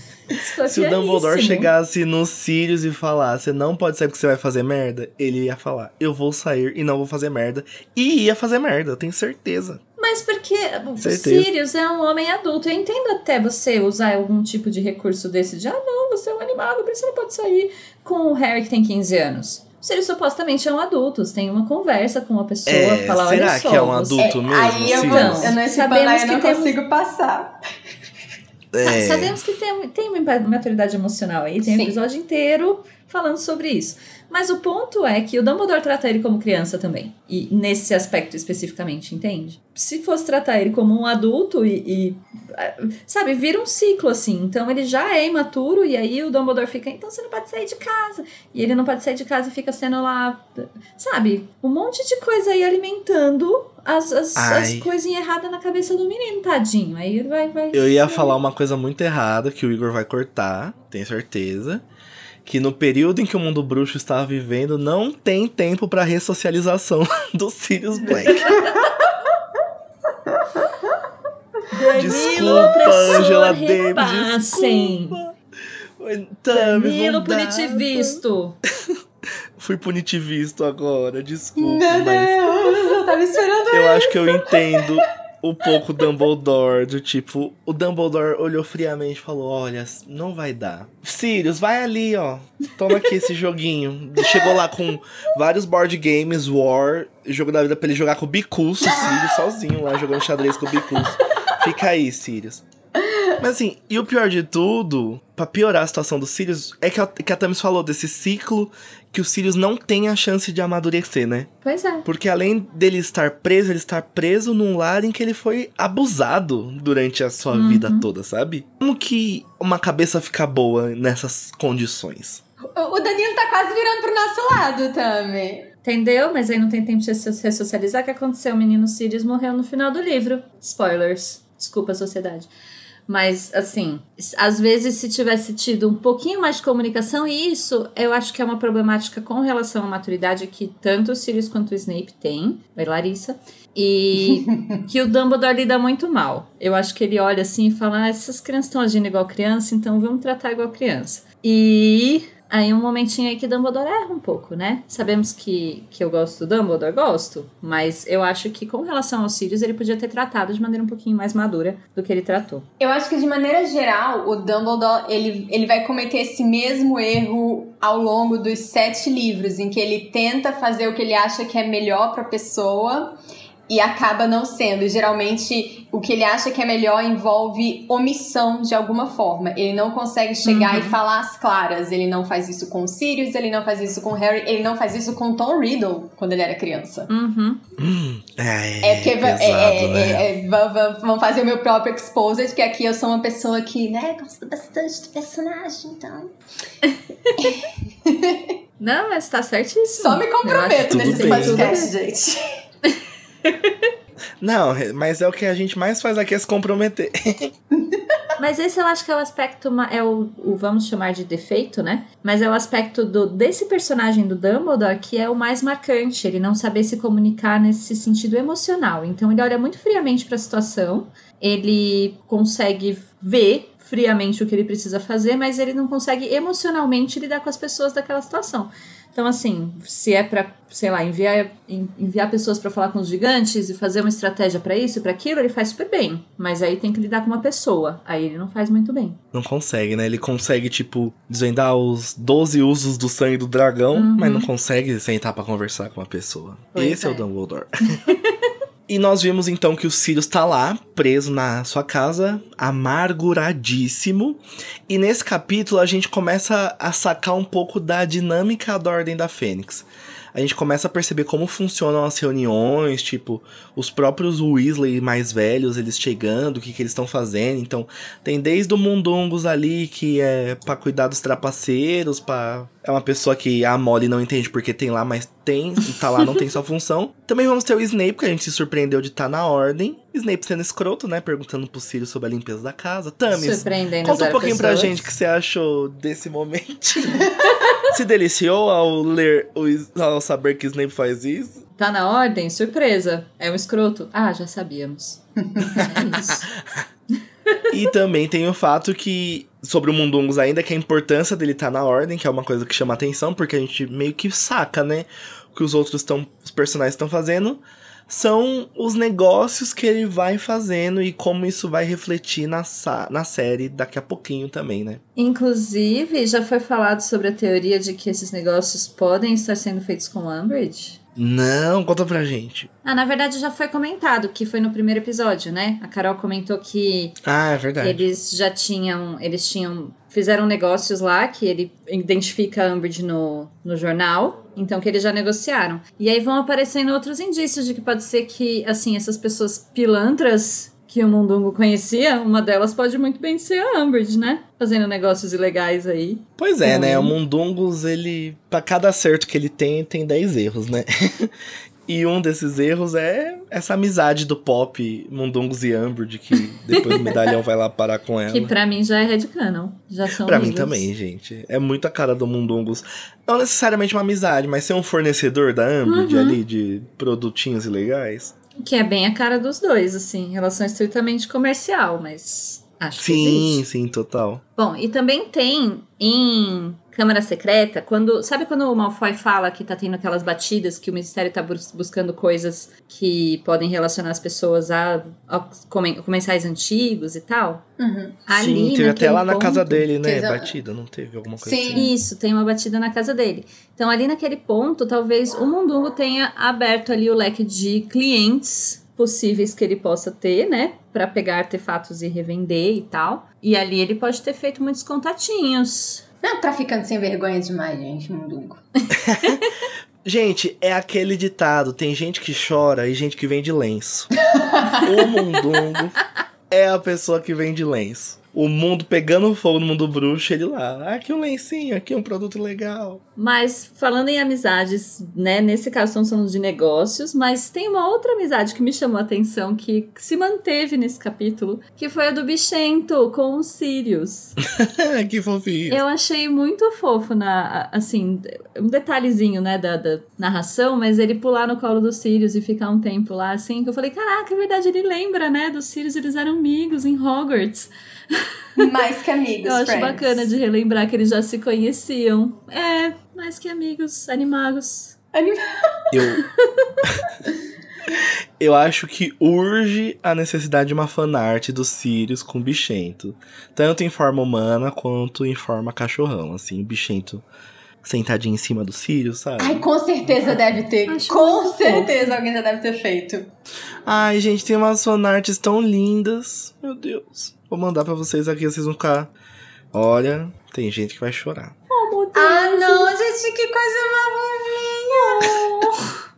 Se o Dumbledore chegasse nos Sirius e falasse, você não pode sair porque você vai fazer merda, ele ia falar, eu vou sair e não vou fazer merda. E ia fazer merda, eu tenho certeza. Mas porque o. Sirius é um homem adulto. Eu entendo até você usar algum tipo de recurso desse de, ah, não, você é um animado, por isso você não pode sair com o Harry que tem 15 anos. O Sirius supostamente é um adulto, você tem uma conversa com uma pessoa, É, fala, será olha só, que é um você- adulto mesmo? Aí eu, vou, eu não Sabemos eu que não temos- consigo passar. É. Sabemos que tem, tem uma maturidade emocional aí, tem um Sim. episódio inteiro falando sobre isso. Mas o ponto é que o Dumbledore trata ele como criança também. E nesse aspecto especificamente, entende? Se fosse tratar ele como um adulto e, e, ah, sabe, vira um ciclo assim. Então ele já é imaturo e aí o Dumbledore fica, então você não pode sair de casa. E ele não pode sair de casa e fica sendo lá, sabe, um monte de coisa aí alimentando as, as, as coisinhas erradas na cabeça do menino, tadinho. Aí ele vai, vai. Eu ia falar uma coisa muito errada que o Igor vai cortar, tenho certeza. Que no período em que o mundo bruxo estava vivendo, não tem tempo pra ressocialização do Sirius Black. Desculpa, opressor, Angela Davis, desculpa. Danilo punitivisto. Fui punitivisto agora, desculpa. Meu mas Deus, eu tava esperando eu acho que eu entendo um pouco Dumbledore, do tipo, o Dumbledore olhou friamente e falou: Olha, não vai dar. Sirius, vai ali, ó. Toma aqui esse joguinho. Chegou lá com vários board games, War, jogo da vida pra ele jogar com o Bicus, o Sirius, sozinho lá, jogando xadrez com o Bicus. Fica aí, Sirius. Mas assim, e o pior de tudo, pra piorar a situação do Sirius, é que a, que a Thames falou desse ciclo que o Sirius não tem a chance de amadurecer, né? Pois é. Porque além dele estar preso, ele está preso num lar em que ele foi abusado durante a sua Uhum. vida toda, sabe? Como que uma cabeça fica boa nessas condições? O o Danilo tá quase virando pro nosso lado, Tami. Entendeu? Mas aí não tem tempo de se ressocializar. O que aconteceu? O menino Sirius morreu no final do livro. Spoilers. Desculpa, sociedade. Mas, assim, às vezes se tivesse tido um pouquinho mais de comunicação, e isso eu acho que é uma problemática com relação à maturidade que tanto o Sirius quanto o Snape têm, oi Larissa, e que o Dumbledore lida muito mal. Eu acho que ele olha assim e fala: ah, essas crianças estão agindo igual criança, então vamos tratar igual criança. E aí um momentinho aí que Dumbledore erra um pouco, né? Sabemos que, que eu gosto do Dumbledore, gosto, mas eu acho que com relação aos Sirius ele podia ter tratado de maneira um pouquinho mais madura do que ele tratou. Eu acho que de maneira geral, o Dumbledore ele, ele vai cometer esse mesmo erro ao longo dos sete livros, em que ele tenta fazer o que ele acha que é melhor pra pessoa e acaba não sendo. Geralmente, o que ele acha que é melhor envolve omissão de alguma forma. Ele não consegue chegar Uhum. e falar as claras. Ele não faz isso com o Sirius, ele não faz isso com o Harry, ele não faz isso com o Tom Riddle quando ele era criança. Uhum. É, É porque va- pesado, é, é, né? é, é, va- va- vamos fazer o meu próprio exposed, que aqui eu sou uma pessoa que, né, gosta bastante do personagem, então. Não, mas tá certíssimo. Só me comprometo nesse podcast, gente. Não, mas é o que a gente mais faz aqui é se comprometer. Mas esse eu acho que é o aspecto, é o, o vamos chamar de defeito, né? Mas é o aspecto do, desse personagem do Dumbledore que é o mais marcante, ele não saber se comunicar nesse sentido emocional. Então ele olha muito friamente para a situação, ele consegue ver friamente o que ele precisa fazer, mas ele não consegue emocionalmente lidar com as pessoas daquela situação. Então, assim, se é pra, sei lá, enviar, en- enviar pessoas pra falar com os gigantes e fazer uma estratégia pra isso e pra aquilo, ele faz super bem. Mas aí tem que lidar com uma pessoa. Aí ele não faz muito bem. Não consegue, né? Ele consegue, tipo, desvendar os 12 usos do sangue do dragão, Uhum. mas não consegue sentar pra conversar com uma pessoa. Pois Esse é. é. o Dumbledore. E nós vimos então que o Sirius tá lá, preso na sua casa, amarguradíssimo. E nesse capítulo a gente começa a sacar um pouco da dinâmica da Ordem da Fênix a gente começa a perceber como funcionam as reuniões, tipo, os próprios Weasley mais velhos, eles chegando, o que, que eles estão fazendo. Então, tem desde o Mundungos ali, que é para cuidar dos trapaceiros, para é uma pessoa que a Molly não entende porque tem lá, mas tem, tá lá, não tem sua função. Também vamos ter o Snape, que a gente se surpreendeu de estar tá na ordem. Snape sendo escroto, né? Perguntando pro Sirius sobre a limpeza da casa. Tamis, conta um pouquinho pessoas. pra gente o que você achou desse momento. se deliciou ao ler, ao saber que Snape faz isso? Tá na ordem? Surpresa. É um escroto. Ah, já sabíamos. é isso. E também tem o fato que, sobre o Mundungos ainda, que a importância dele estar tá na ordem, que é uma coisa que chama atenção, porque a gente meio que saca, né? O que os outros estão. Os personagens estão fazendo são os negócios que ele vai fazendo e como isso vai refletir na, na série daqui a pouquinho também, né? Inclusive, já foi falado sobre a teoria de que esses negócios podem estar sendo feitos com Umbridge? Não, conta pra gente. Ah, na verdade já foi comentado, que foi no primeiro episódio, né? A Carol comentou que. Ah, é verdade. Eles já tinham. Eles tinham. Fizeram negócios lá, que ele identifica a Umbridge no, no jornal. Então, que eles já negociaram. E aí vão aparecendo outros indícios de que pode ser que, assim, essas pessoas pilantras que o Mundungo conhecia, uma delas pode muito bem ser a Umbridge, né? Fazendo negócios ilegais aí. Pois é, né? O Mundungos, ele. para cada acerto que ele tem, tem 10 erros, né? E um desses erros é essa amizade do pop Mundungos e Umbridge, que depois o medalhão vai lá parar com ela. Que pra mim já é Red Canon. Já são Pra amigos. mim também, gente. É muito a cara do Mundungos. Não necessariamente uma amizade, mas ser um fornecedor da Umbridge uhum. ali, de produtinhos ilegais. Que é bem a cara dos dois, assim, relação estritamente comercial, mas acho sim, que Sim, sim, total. Bom, e também tem em Câmara Secreta, quando. Sabe quando o Malfoy fala que tá tendo aquelas batidas, que o Ministério tá bus buscando coisas que podem relacionar as pessoas a, a comensais antigos e tal? Uhum. Ali, Sim, teve até lá na ponto, casa dele, né? Batida, não teve alguma coisa Sim. assim? Isso, tem uma batida na casa dele. Então, ali naquele ponto, talvez o Mundungo tenha aberto ali o leque de clientes possíveis que ele possa ter, né? Para pegar artefatos e revender e tal. E ali ele pode ter feito muitos contatinhos. Não, traficante sem vergonha demais, gente, mundungo. gente, é aquele ditado: tem gente que chora e gente que vende lenço. o mundungo é a pessoa que vende lenço o mundo pegando fogo no mundo bruxo, ele lá, ah, aqui um lencinho, aqui um produto legal. Mas falando em amizades, né, nesse caso estamos falando de negócios, mas tem uma outra amizade que me chamou a atenção, que se manteve nesse capítulo, que foi a do Bichento com o Sirius. que fofinho. Eu achei muito fofo, na, assim, um detalhezinho, né, da, da narração, mas ele pular no colo do Sirius e ficar um tempo lá, assim, que eu falei, caraca, é verdade, ele lembra, né, dos Sirius, eles eram amigos em Hogwarts. Mais que amigos, Eu acho friends. bacana de relembrar que eles já se conheciam. É, mais que amigos, animagos. Animagos. Eu... Eu acho que urge a necessidade de uma fanart dos Sirius com o bichento. Tanto em forma humana quanto em forma cachorrão. Assim, o bichento sentadinho em cima do Sirius, sabe? Ai, com certeza deve ter. Acho com certeza bom. alguém já deve ter feito. Ai, gente, tem umas fanarts tão lindas. Meu Deus. Vou mandar para vocês aqui, vocês vão ficar. Olha, tem gente que vai chorar. Oh, meu Deus. Ah, não, gente, que coisa maravilhosa.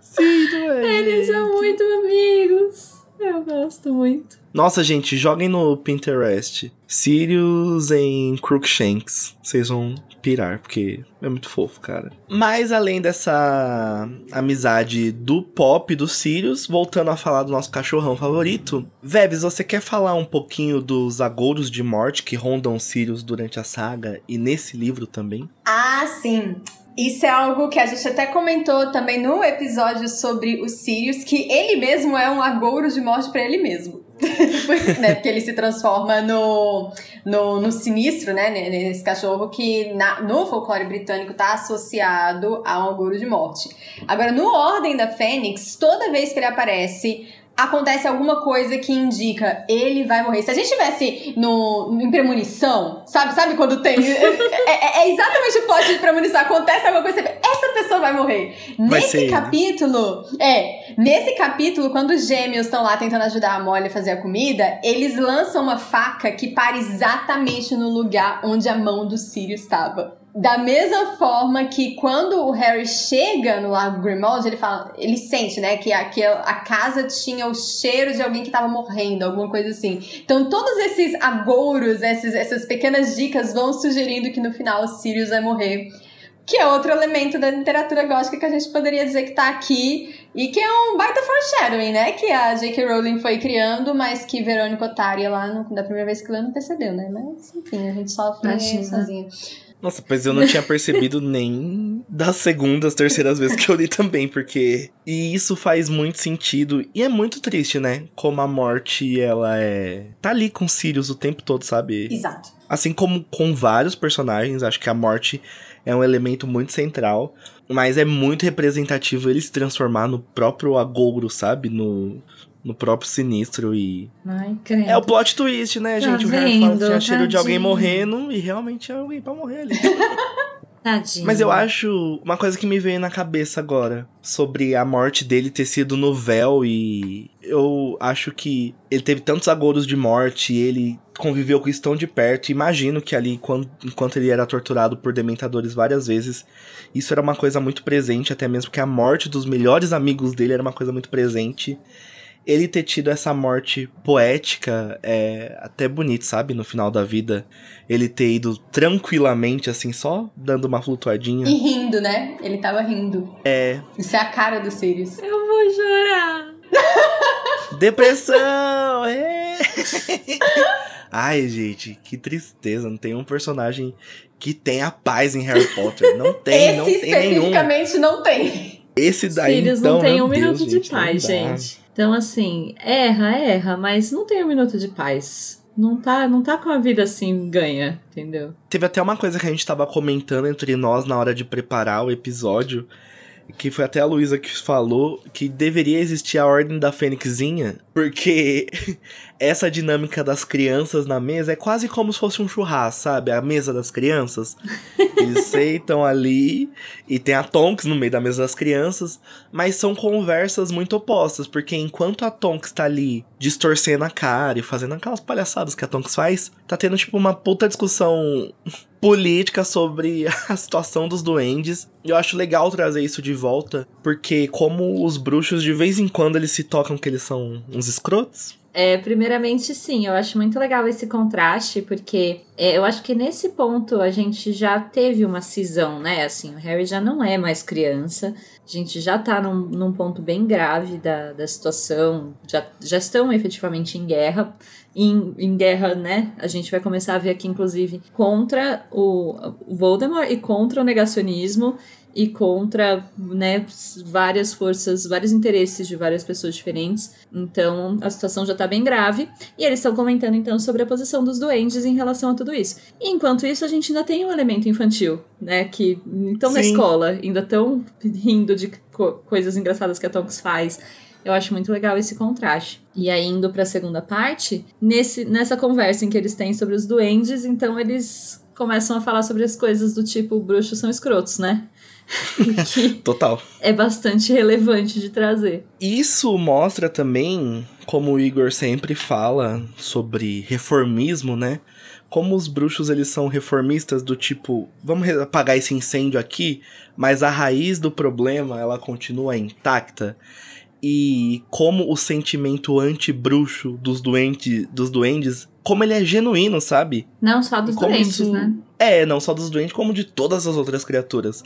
Sim, não é? Eles gente. são muito amigos. Eu gosto muito. Nossa, gente, joguem no Pinterest. Sirius em Crookshanks. Vocês vão pirar, porque é muito fofo, cara. Mas além dessa amizade do pop dos Sirius, voltando a falar do nosso cachorrão favorito, Vebs, você quer falar um pouquinho dos agouros de morte que rondam os Sirius durante a saga e nesse livro também? Ah, sim. Isso é algo que a gente até comentou também no episódio sobre os Sirius, que ele mesmo é um agouro de morte para ele mesmo. né? Porque ele se transforma no, no, no sinistro, né? Nesse cachorro que na, no folclore britânico está associado a um agouro de morte. Agora, no Ordem da Fênix, toda vez que ele aparece, acontece alguma coisa que indica ele vai morrer. Se a gente tivesse no, em premonição, sabe? Sabe quando tem. é, é, é, exatamente o plot de premonição. Acontece alguma coisa, essa pessoa vai morrer. Vai nesse ser. capítulo, é. Nesse capítulo, quando os gêmeos estão lá tentando ajudar a Molly a fazer a comida, eles lançam uma faca que para exatamente no lugar onde a mão do Sirius estava. Da mesma forma que quando o Harry chega no Lago Grimald, ele fala, ele sente, né, que a, que a casa tinha o cheiro de alguém que tava morrendo, alguma coisa assim. Então todos esses agouros, esses, essas pequenas dicas vão sugerindo que no final o Sirius vai morrer. Que é outro elemento da literatura gótica que a gente poderia dizer que tá aqui e que é um baita foreshadowing, né? Que a J.K. Rowling foi criando, mas que Verônica Otária lá no, da primeira vez que leu não percebeu, né? Mas enfim, a gente sofre sozinha. Nossa, pois eu não tinha percebido nem das segundas, terceiras vezes que eu li também, porque. E isso faz muito sentido. E é muito triste, né? Como a morte, ela é. Tá ali com Sirius o tempo todo, sabe? Exato. Assim como com vários personagens, acho que a morte é um elemento muito central. Mas é muito representativo ele se transformar no próprio agouro, sabe? No, no próprio sinistro e. Ai, credo. É o plot twist, né, Tá gente? o Harry vendo? tinha cheiro de alguém morrendo e realmente é alguém pra morrer ali. Tadinho. Mas eu acho uma coisa que me veio na cabeça agora sobre a morte dele ter sido no véu e eu acho que ele teve tantos agouros de morte, ele conviveu com isso tão de perto. Imagino que ali, quando, enquanto ele era torturado por dementadores várias vezes, isso era uma coisa muito presente, até mesmo que a morte dos melhores amigos dele era uma coisa muito presente. Ele ter tido essa morte poética é até bonito, sabe? No final da vida. Ele ter ido tranquilamente, assim, só dando uma flutuadinha. E rindo, né? Ele tava rindo. É. Isso é a cara do Sirius. Eu vou chorar. Depressão! É. Ai, gente, que tristeza. Não tem um personagem que tenha paz em Harry Potter. Não tem, Esse não tem nenhum. especificamente não tem. Esse daí, Sirius então, não tem um Deus, minuto gente, de paz, gente. Então, assim, erra, erra, mas não tem um minuto de paz. Não tá, não tá com a vida assim ganha, entendeu? Teve até uma coisa que a gente tava comentando entre nós na hora de preparar o episódio, que foi até a Luísa que falou que deveria existir a Ordem da Fênixinha, porque essa dinâmica das crianças na mesa é quase como se fosse um churrasco, sabe? A mesa das crianças. Eles sentam ali e tem a Tonks no meio da mesa das crianças, mas são conversas muito opostas, porque enquanto a Tonks tá ali distorcendo a cara e fazendo aquelas palhaçadas que a Tonks faz, tá tendo tipo uma puta discussão política sobre a situação dos duendes. E eu acho legal trazer isso de volta, porque como os bruxos de vez em quando eles se tocam que eles são uns escrotos. É, primeiramente, sim, eu acho muito legal esse contraste, porque é, eu acho que nesse ponto a gente já teve uma cisão, né? Assim, o Harry já não é mais criança, a gente já tá num, num ponto bem grave da, da situação, já, já estão efetivamente em guerra. Em, em guerra, né? A gente vai começar a ver aqui, inclusive, contra o, o Voldemort e contra o negacionismo e contra, né, várias forças, vários interesses de várias pessoas diferentes. Então, a situação já tá bem grave. E eles estão comentando, então, sobre a posição dos duendes em relação a tudo isso. E, enquanto isso, a gente ainda tem um elemento infantil, né, que estão na escola, ainda estão rindo de co- coisas engraçadas que a Tonks faz. Eu acho muito legal esse contraste. E aí, indo pra segunda parte, nesse, nessa conversa em que eles têm sobre os duendes, então eles começam a falar sobre as coisas do tipo, bruxos são escrotos, né? Total. é bastante relevante de trazer. Isso mostra também, como o Igor sempre fala sobre reformismo, né? Como os bruxos eles são reformistas do tipo, vamos apagar esse incêndio aqui, mas a raiz do problema ela continua intacta. E como o sentimento anti-bruxo dos doentes, dos duendes, como ele é genuíno, sabe? Não só dos doentes, isso- né? É, não só dos doentes, como de todas as outras criaturas.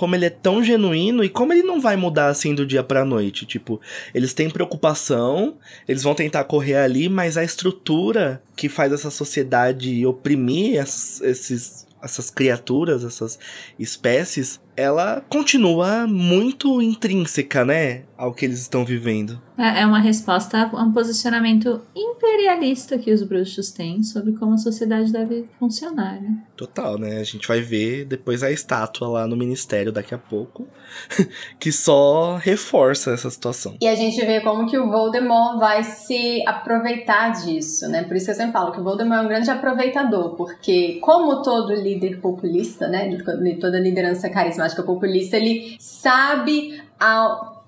Como ele é tão genuíno e como ele não vai mudar assim do dia pra noite. Tipo, eles têm preocupação, eles vão tentar correr ali, mas a estrutura que faz essa sociedade oprimir essas, esses, essas criaturas, essas espécies, ela continua muito intrínseca, né? Ao que eles estão vivendo. É é uma resposta a um posicionamento imperialista que os bruxos têm sobre como a sociedade deve funcionar, né? Total, né? A gente vai ver depois a estátua lá no ministério daqui a pouco, que só reforça essa situação. E a gente vê como que o Voldemort vai se aproveitar disso, né? Por isso que eu sempre falo que o Voldemort é um grande aproveitador, porque como todo líder populista, né? de Toda liderança carismática populista, ele sabe a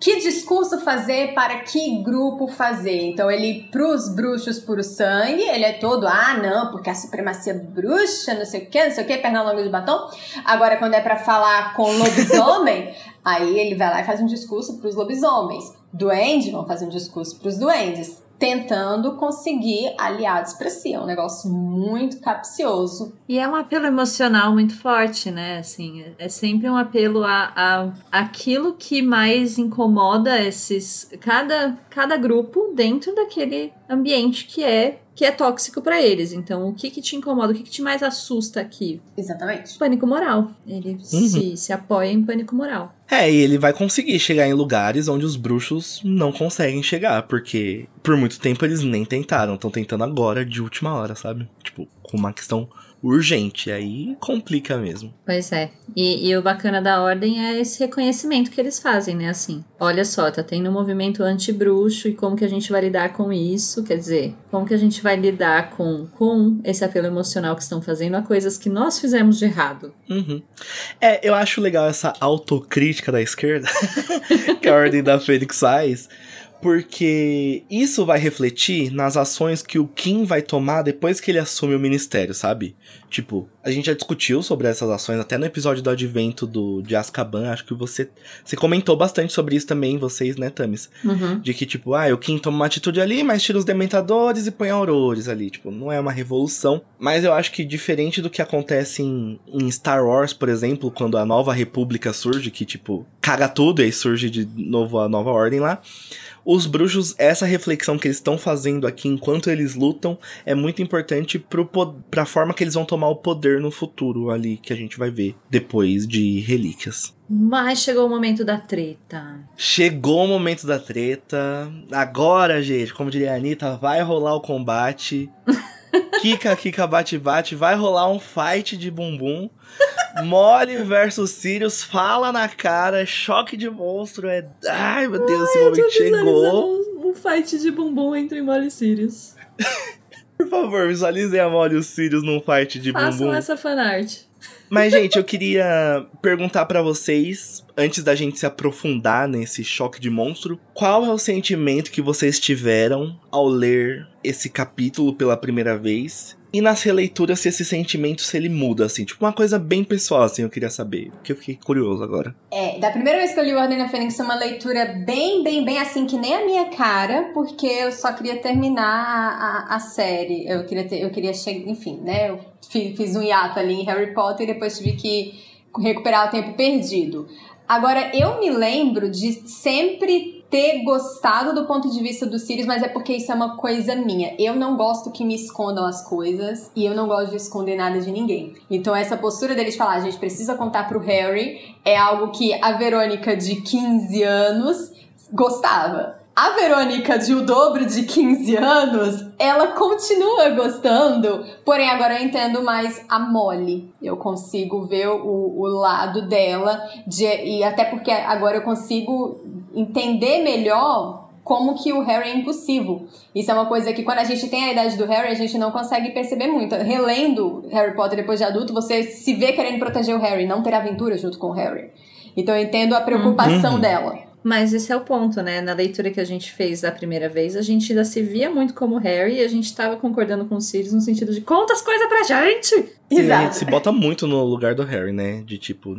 que discurso fazer para que grupo fazer. Então, ele, pros bruxos puro sangue, ele é todo, ah, não, porque a supremacia bruxa, não sei o que, não sei o que, perna longa de batom. Agora, quando é para falar com lobisomem, aí ele vai lá e faz um discurso pros lobisomens. Duende, vão fazer um discurso pros duendes tentando conseguir aliados para si. É um negócio muito capcioso. E é um apelo emocional muito forte, né? Assim, é sempre um apelo a, a aquilo que mais incomoda esses cada cada grupo dentro daquele ambiente que é que é tóxico para eles. Então, o que que te incomoda? O que que te mais assusta aqui? Exatamente. Pânico moral. Ele uhum. se, se apoia em pânico moral. É, e ele vai conseguir chegar em lugares onde os bruxos não conseguem chegar, porque por muito tempo eles nem tentaram, estão tentando agora de última hora, sabe? Tipo, com uma questão urgente. Aí complica mesmo. Pois é. E, e, o bacana da ordem é esse reconhecimento que eles fazem, né? Assim, olha só, tá tendo um movimento anti-bruxo e como que a gente vai lidar com isso? Quer dizer, como que a gente vai lidar com, com esse apelo emocional que estão fazendo a coisas que nós fizemos de errado? Uhum. É, eu acho legal essa autocrítica da esquerda que a Ordem da Fênix faz porque isso vai refletir nas ações que o Kim vai tomar depois que ele assume o ministério, sabe? Tipo, a gente já discutiu sobre essas ações até no episódio do advento do, de Azkaban, acho que você, você comentou bastante sobre isso também, vocês, né, Tamis? Uhum. De que, tipo, ah, o Kim toma uma atitude ali, mas tira os dementadores e põe aurores ali, tipo, não é uma revolução, mas eu acho que diferente do que acontece em, em Star Wars, por exemplo, quando a Nova República surge, que, tipo, caga tudo e aí surge de novo a Nova Ordem lá, os bruxos, essa reflexão que eles estão fazendo aqui enquanto eles lutam é muito importante pro, pra forma que eles vão tomar o poder no futuro ali, que a gente vai ver depois de relíquias. Mas chegou o momento da treta. Chegou o momento da treta. Agora, gente, como diria a Anitta, vai rolar o combate. Kika, Kika, bate, bate. Vai rolar um fight de bumbum. Molly versus Sirius, fala na cara, choque de monstro. É... Ai, meu Deus, Ai, esse momento chegou. Um, um fight de bumbum entre Molly e Sirius. Por favor, visualizem a Molly e o Sirius num fight de Façam bumbum. Façam essa fanart. Mas, gente, eu queria perguntar para vocês, antes da gente se aprofundar nesse choque de monstro, qual é o sentimento que vocês tiveram ao ler esse capítulo pela primeira vez? E nas releituras, se esse sentimento se ele muda, assim, tipo uma coisa bem pessoal, assim, eu queria saber. Porque eu fiquei curioso agora. É, da primeira vez que eu li Ordem da Fênix, é uma leitura bem, bem, bem assim, que nem a minha cara, porque eu só queria terminar a, a série. Eu queria ter, eu queria chegar, enfim, né? Eu fiz um hiato ali em Harry Potter e depois tive que recuperar o tempo perdido. Agora, eu me lembro de sempre ter gostado do ponto de vista do Sirius, mas é porque isso é uma coisa minha. Eu não gosto que me escondam as coisas e eu não gosto de esconder nada de ninguém. Então essa postura deles falar, a gente precisa contar pro Harry, é algo que a Verônica de 15 anos gostava. A Verônica, de o dobro de 15 anos, ela continua gostando, porém agora eu entendo mais a Molly. Eu consigo ver o, o lado dela, de, e até porque agora eu consigo entender melhor como que o Harry é impulsivo. Isso é uma coisa que quando a gente tem a idade do Harry, a gente não consegue perceber muito. Relendo Harry Potter depois de adulto, você se vê querendo proteger o Harry, não ter aventura junto com o Harry. Então eu entendo a preocupação uhum. dela. Mas esse é o ponto, né? Na leitura que a gente fez da primeira vez, a gente ainda se via muito como Harry e a gente tava concordando com o Sirius no sentido de conta as coisas pra gente! Exato. a gente se bota muito no lugar do Harry, né? De tipo,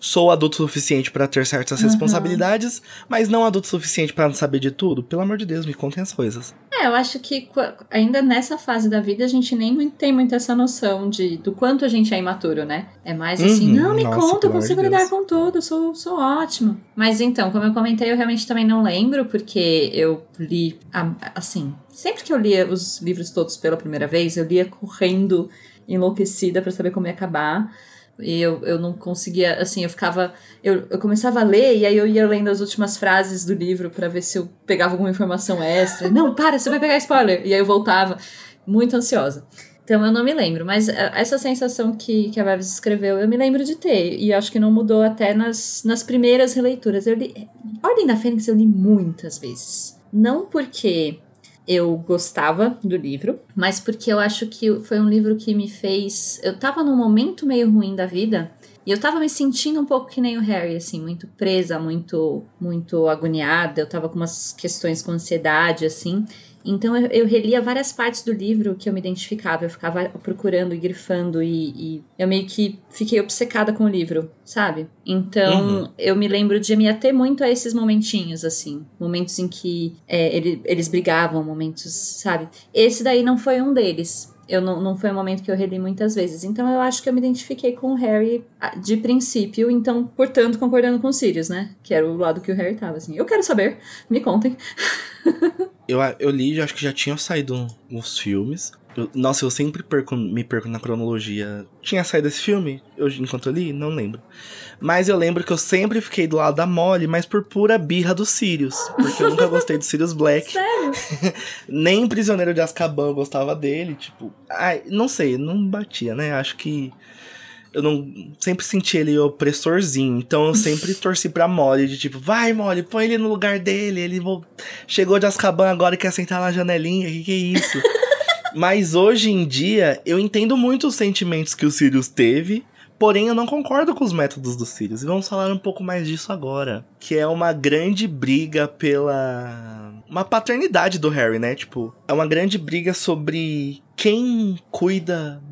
sou adulto suficiente para ter certas uhum. responsabilidades, mas não adulto suficiente para não saber de tudo. Pelo amor de Deus, me contem as coisas. É, eu acho que ainda nessa fase da vida a gente nem tem muito essa noção de do quanto a gente é imaturo, né? É mais assim, uhum. não, me Nossa, conta, eu consigo de lidar com tudo, sou, sou ótimo. Mas então, como eu comentei, eu realmente também não lembro, porque eu li, assim, sempre que eu lia os livros todos pela primeira vez, eu lia correndo enlouquecida para saber como ia acabar. E eu, eu não conseguia, assim, eu ficava. Eu, eu começava a ler e aí eu ia lendo as últimas frases do livro para ver se eu pegava alguma informação extra. Não, para, você vai pegar spoiler! E aí eu voltava, muito ansiosa. Então eu não me lembro, mas eh, essa sensação que, que a Bevis escreveu, eu me lembro de ter. E acho que não mudou até nas, nas primeiras releituras. Eu li. Ordem da Fênix eu li muitas vezes. Não porque eu gostava do livro, mas porque eu acho que foi um livro que me fez. Eu tava num momento meio ruim da vida. E eu tava me sentindo um pouco que nem o Harry, assim, muito presa, muito, muito agoniada. Eu tava com umas questões com ansiedade, assim. Então eu, eu, relia várias partes do livro que eu me identificava, eu ficava procurando e grifando e, e eu meio que fiquei obcecada com o livro, sabe? Então uhum. eu me lembro de me ater muito a esses momentinhos, assim, momentos em que é, ele, eles brigavam, momentos, sabe? Esse daí não foi um deles. Eu não, não foi um momento que eu reli muitas vezes. Então eu acho que eu me identifiquei com o Harry ah, de princípio, então, portanto, concordando com o Sirius, né? Que era o lado que o Harry tava, assim. Eu quero saber, me contem. eu, eu li, acho que já tinham saído os filmes. Eu, nossa, eu sempre perco, me perco na cronologia. Tinha saído esse filme? Eu, enquanto eu li? Não lembro. Mas eu lembro que eu sempre fiquei do lado da Molly, mas por pura birra do Sirius. Porque eu nunca gostei do Sirius Black. Sério? Nem Prisioneiro de Azkaban eu gostava dele. Tipo, ai, não sei, não batia, né? Acho que eu não sempre senti ele opressorzinho. Então eu sempre torci pra Molly, de tipo, vai Molly, põe ele no lugar dele. Ele chegou de Azkaban agora e quer sentar na janelinha. Que que é isso? Mas hoje em dia, eu entendo muito os sentimentos que o Sirius teve. Porém, eu não concordo com os métodos do Sirius. E vamos falar um pouco mais disso agora. Que é uma grande briga pela. Uma paternidade do Harry, né? Tipo, é uma grande briga sobre quem cuida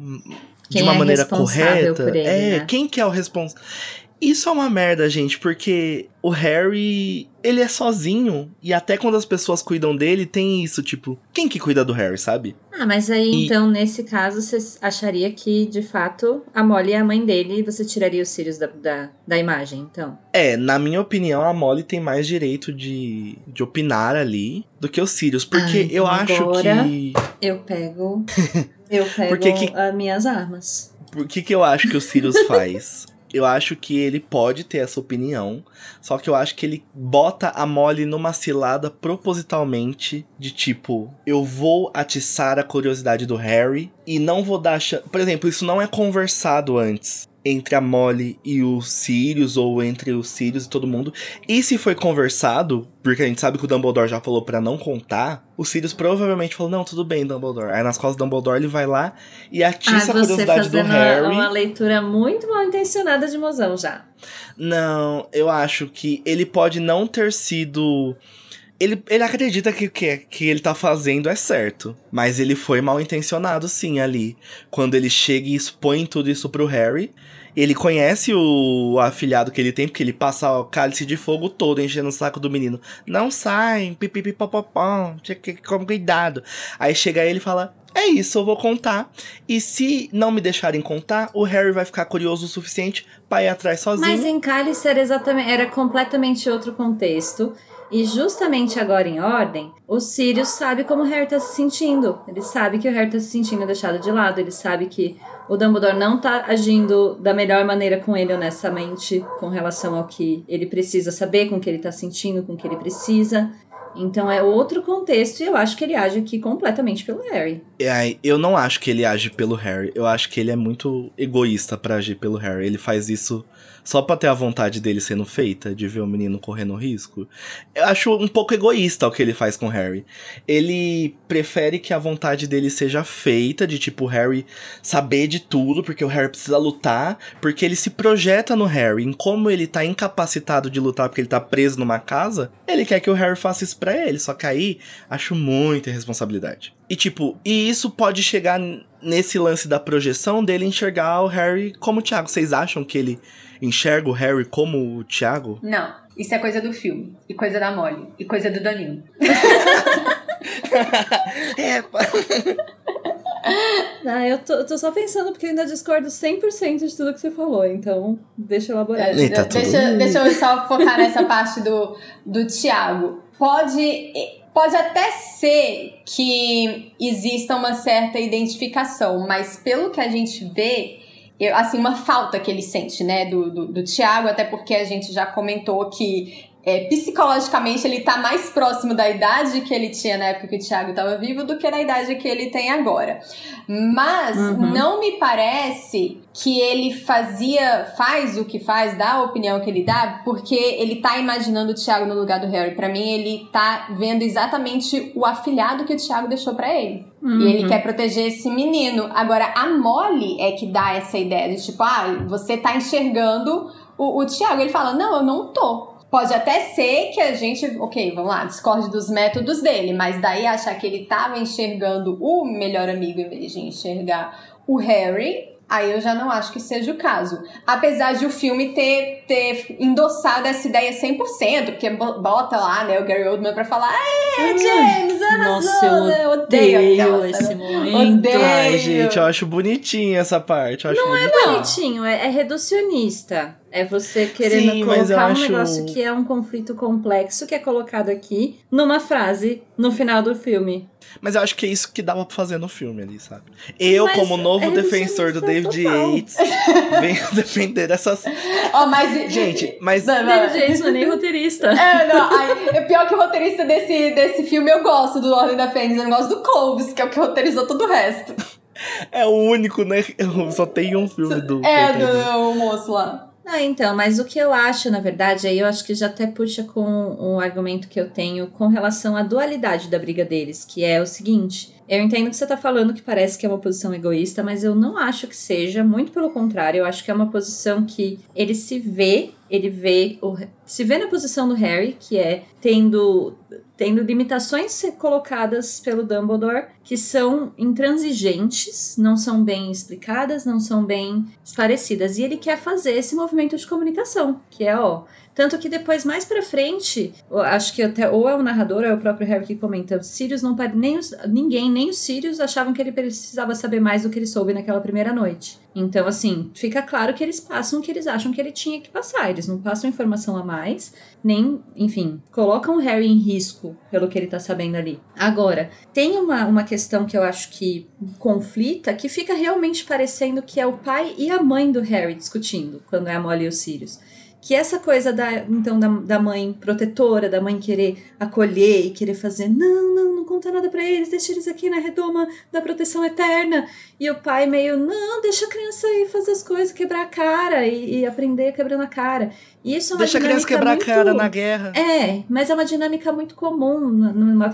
quem de uma é maneira correta. Ele, é, né? quem que é o responsável. Isso é uma merda, gente, porque o Harry, ele é sozinho. E até quando as pessoas cuidam dele, tem isso, tipo, quem que cuida do Harry, sabe? Ah, mas aí e... então, nesse caso, você acharia que, de fato, a Molly é a mãe dele e você tiraria os Sirius da, da, da imagem, então? É, na minha opinião, a Molly tem mais direito de, de opinar ali do que os Sirius. Porque então eu acho que. Eu pego. eu pego que... as minhas armas. Por que, que eu acho que o Sirius faz? Eu acho que ele pode ter essa opinião, só que eu acho que ele bota a Molly numa cilada propositalmente de tipo, eu vou atiçar a curiosidade do Harry e não vou dar. Por exemplo, isso não é conversado antes entre a Molly e o Sirius, ou entre os Sirius e todo mundo. E se foi conversado, porque a gente sabe que o Dumbledore já falou para não contar, o Sirius provavelmente falou, não, tudo bem, Dumbledore. Aí nas costas do Dumbledore ele vai lá e atiça ah, a curiosidade do Harry. uma leitura muito mal intencionada de mozão já. Não, eu acho que ele pode não ter sido ele, ele acredita que o que, que ele tá fazendo é certo. Mas ele foi mal intencionado, sim, ali. Quando ele chega e expõe tudo isso pro Harry. Ele conhece o afilhado que ele tem, porque ele passa o cálice de fogo todo enchendo o saco do menino. Não sai, pipipipopopom, tinha que com cuidado. Aí chega ele e fala: É isso, eu vou contar. E se não me deixarem contar, o Harry vai ficar curioso o suficiente para ir atrás sozinho. Mas em cálice era exatamente, era completamente outro contexto. E justamente agora em ordem, o Sirius sabe como o Harry tá se sentindo. Ele sabe que o Harry tá se sentindo deixado de lado, ele sabe que o Dumbledore não tá agindo da melhor maneira com ele honestamente, com relação ao que ele precisa saber, com o que ele tá sentindo, com o que ele precisa. Então é outro contexto e eu acho que ele age aqui completamente pelo Harry. É, eu não acho que ele age pelo Harry. Eu acho que ele é muito egoísta para agir pelo Harry. Ele faz isso só pra ter a vontade dele sendo feita, de ver o menino correndo risco. Eu acho um pouco egoísta o que ele faz com Harry. Ele prefere que a vontade dele seja feita, de tipo, Harry saber de tudo, porque o Harry precisa lutar, porque ele se projeta no Harry, em como ele tá incapacitado de lutar porque ele tá preso numa casa, ele quer que o Harry faça isso pra ele. Só que aí, acho muita irresponsabilidade. E tipo, e isso pode chegar nesse lance da projeção dele enxergar o Harry como o Thiago. Vocês acham que ele enxerga o Harry como o Thiago? Não, isso é coisa do filme. E coisa da Molly. E coisa do Danilo. é, ah, eu tô, tô, só pensando porque eu ainda discordo 100% de tudo que você falou, então deixa eu elaborar. É, tá deixa, deixa eu só focar nessa parte do, do Thiago. Pode, pode até ser que exista uma certa identificação, mas pelo que a gente vê, assim, uma falta que ele sente, né, do, do, do Tiago, até porque a gente já comentou que é, psicologicamente ele tá mais próximo da idade que ele tinha na época que o Thiago estava vivo do que na idade que ele tem agora. Mas uhum. não me parece que ele fazia, faz o que faz, dá a opinião que ele dá, porque ele tá imaginando o Thiago no lugar do Harry. Para mim, ele tá vendo exatamente o afilhado que o Thiago deixou para ele. Uhum. E ele quer proteger esse menino. Agora, a Molly é que dá essa ideia de tipo, ah, você tá enxergando o, o Thiago. Ele fala, não, eu não tô. Pode até ser que a gente, ok, vamos lá, discorde dos métodos dele, mas daí achar que ele tava enxergando o melhor amigo em vez de enxergar o Harry, Aí eu já não acho que seja o caso. Apesar de o filme ter, ter endossado essa ideia 100%, porque bota lá, né, o Gary Oldman pra falar É, James, arrasou! Nossa, eu né? odeio, odeio esse momento. Odeio. Ai, gente, eu acho bonitinho essa parte. não é bonitinho, é, é reducionista. É você querendo Sim, colocar um acho... negócio que é um conflito complexo que é colocado aqui numa frase no final do filme. Mas eu acho que é isso que dava pra fazer no filme ali, sabe? Eu, mas como novo é defensor do David Yates, venho defender essas. Oh, mas... Gente, mas. Não, David Yates não é nem roteirista. É, não. Ai, é pior que o roteirista desse, desse filme, eu gosto do Ordem da Fênix, eu gosto do Clovis, que é o que roteirizou todo o resto. É o único, né? Eu só tem um filme do. É, do, do moço lá. Não, então, mas o que eu acho, na verdade, aí eu acho que já até puxa com um argumento que eu tenho com relação à dualidade da briga deles, que é o seguinte: eu entendo que você está falando que parece que é uma posição egoísta, mas eu não acho que seja, muito pelo contrário, eu acho que é uma posição que ele se vê, ele vê, o, se vê na posição do Harry, que é tendo tendo limitações colocadas pelo Dumbledore que são intransigentes, não são bem explicadas, não são bem esclarecidas. E ele quer fazer esse movimento de comunicação, que é, ó, tanto que depois, mais pra frente, acho que até ou é o narrador ou é o próprio Harry que comenta, Sirius não nem os, ninguém, nem os Sirius achavam que ele precisava saber mais do que ele soube naquela primeira noite. Então, assim, fica claro que eles passam o que eles acham que ele tinha que passar. Eles não passam informação a mais, nem, enfim, colocam o Harry em risco pelo que ele tá sabendo ali. Agora, tem uma, uma questão que eu acho que conflita, que fica realmente parecendo que é o pai e a mãe do Harry discutindo, quando é a Molly e o Sirius que essa coisa da então da, da mãe protetora, da mãe querer acolher e querer fazer, não, não, não conta nada para eles, deixa eles aqui na redoma da proteção eterna. E o pai meio, não, deixa a criança aí fazer as coisas, quebrar a cara e, e aprender quebrando a cara. E isso é uma deixa a criança quebrar muito... a cara na guerra. É, mas é uma dinâmica muito comum numa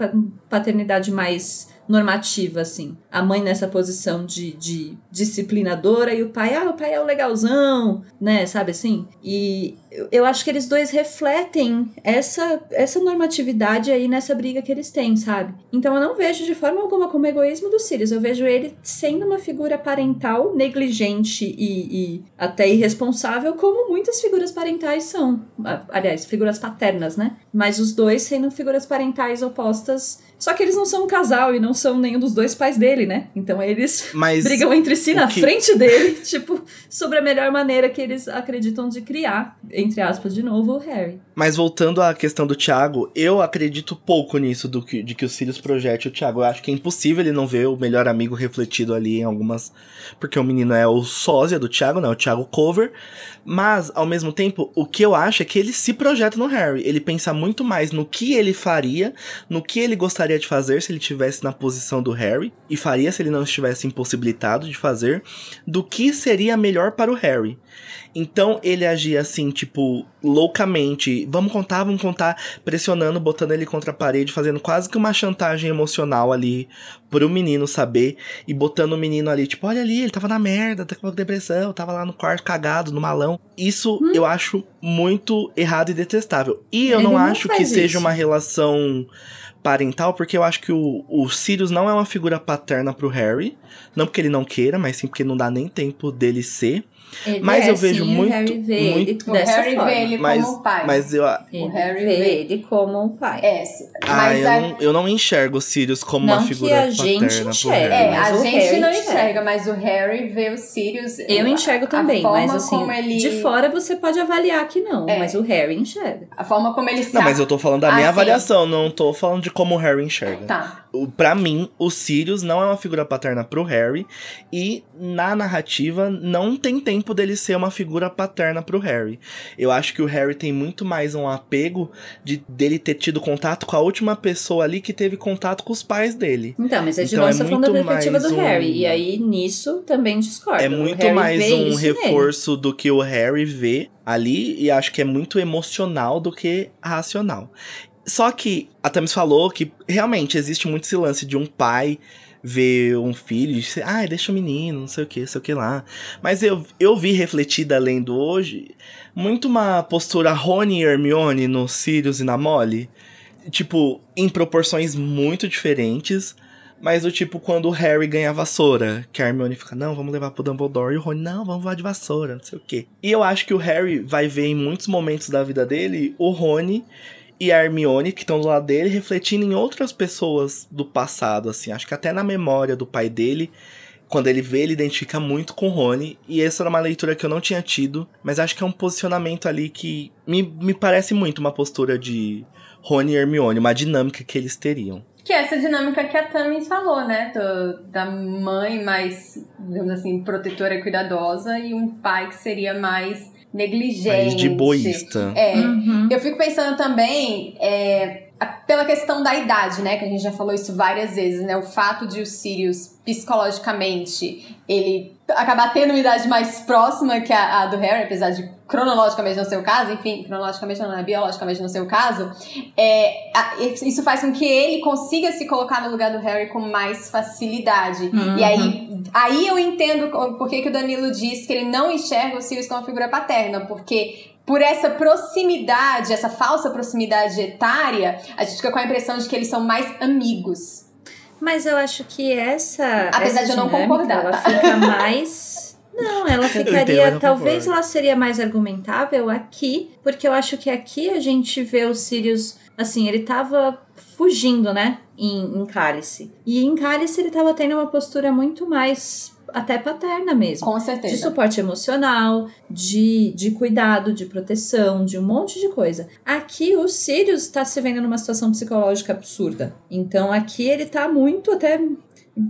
paternidade mais normativa, assim. A mãe nessa posição de, de disciplinadora e o pai, ah, o pai é o legalzão, né, sabe assim? E eu acho que eles dois refletem essa, essa normatividade aí nessa briga que eles têm, sabe? Então eu não vejo de forma alguma como egoísmo do Sirius, eu vejo ele sendo uma figura parental negligente e, e até irresponsável, como muitas figuras parentais são. Aliás, figuras paternas, né? Mas os dois sendo figuras parentais opostas só que eles não são um casal e não são nenhum dos dois pais dele, né? Então eles Mas brigam entre si na que... frente dele, tipo, sobre a melhor maneira que eles acreditam de criar, entre aspas, de novo, o Harry. Mas voltando à questão do Thiago, eu acredito pouco nisso do que, de que o Sirius projete o Thiago. Eu acho que é impossível ele não ver o melhor amigo refletido ali em algumas. Porque o menino é o sósia do Thiago, né? O Thiago Cover. Mas, ao mesmo tempo, o que eu acho é que ele se projeta no Harry. Ele pensa muito mais no que ele faria, no que ele gostaria de fazer se ele estivesse na posição do Harry, e faria se ele não estivesse impossibilitado de fazer, do que seria melhor para o Harry. Então ele agia assim, tipo, loucamente. Vamos contar, vamos contar, pressionando, botando ele contra a parede, fazendo quase que uma chantagem emocional ali pro menino saber. E botando o menino ali, tipo, olha ali, ele tava na merda, tá com depressão, tava lá no quarto cagado, no malão. Isso hum. eu acho muito errado e detestável. E eu não, não acho que isso. seja uma relação parental, porque eu acho que o, o Sirius não é uma figura paterna pro Harry. Não porque ele não queira, mas sim porque não dá nem tempo dele ser. Ele mas é, eu vejo sim, muito. O Harry vê muito... ele dessa o Harry forma. vê ele mas, como pai. Mas eu. Ele o Harry vê ele como um pai. É, ah, mas eu, a... não, eu não enxergo o Sirius como não uma figura que a gente enxerga. É, a gente Harry não enxerga, mas o Harry vê o Sirius. Eu enxergo também, mas assim, ele... de fora você pode avaliar que não, é. mas o Harry enxerga. A forma como ele Não, mas eu tô falando da minha assim. avaliação, não tô falando de como o Harry enxerga. Tá. Para mim, o Sirius não é uma figura paterna pro Harry e na narrativa não tem tempo dele ser uma figura paterna pro Harry. Eu acho que o Harry tem muito mais um apego de dele ter tido contato com a última pessoa ali que teve contato com os pais dele. Então, mas a gente então, é falando da perspectiva do um... Harry e aí nisso também discordo. É muito mais um reforço nele. do que o Harry vê ali e acho que é muito emocional do que racional. Só que a Thames falou que realmente existe muito esse lance de um pai ver um filho e dizer, ah, deixa o menino, não sei o que, não sei o que lá. Mas eu, eu vi refletida lendo hoje muito uma postura Rony e Hermione no Sirius e na Molly. Tipo, em proporções muito diferentes. Mas o tipo quando o Harry ganha a vassoura, que a Hermione fica, não, vamos levar pro Dumbledore, e o Rony, não, vamos voar de vassoura, não sei o quê. E eu acho que o Harry vai ver em muitos momentos da vida dele o Rony e a Hermione, que estão do lado dele, refletindo em outras pessoas do passado, assim. Acho que até na memória do pai dele, quando ele vê, ele identifica muito com Rony. E essa era uma leitura que eu não tinha tido, mas acho que é um posicionamento ali que me, me parece muito uma postura de Rony e Hermione, uma dinâmica que eles teriam. Que é essa dinâmica que a Tamis falou, né? Do, da mãe mais, digamos assim, protetora e cuidadosa, e um pai que seria mais negligente. Mais de boísta. É. Uhum. Eu fico pensando também. É, pela questão da idade, né? Que a gente já falou isso várias vezes, né? O fato de o Sirius, psicologicamente, ele acabar tendo uma idade mais próxima que a, a, do Harry, apesar de cronologicamente não ser o caso, enfim, cronologicamente não, é biologicamente não ser o caso, é, a, isso faz com que ele consiga se colocar no lugar do Harry com mais facilidade. Uhum. E aí, aí eu entendo por que, que o Danilo diz que ele não enxerga o Sirius como figura paterna, porque por essa proximidade, essa falsa proximidade etária, a gente fica com a impressão de que eles são mais amigos. Mas eu acho que essa. Apesar essa de eu não concordar. Ela fica mais. Não, ela ficaria. Entendo, talvez ela seria mais argumentável aqui, porque eu acho que aqui a gente vê o Sirius. Assim, ele tava fugindo, né? Em, em Cálice. E em Cálice ele tava tendo uma postura muito mais até paterna mesmo. Com certeza. De suporte emocional, de, de cuidado, de proteção, de um monte de coisa. Aqui o Sirius está se vendo numa situação psicológica absurda. Então aqui ele tá muito até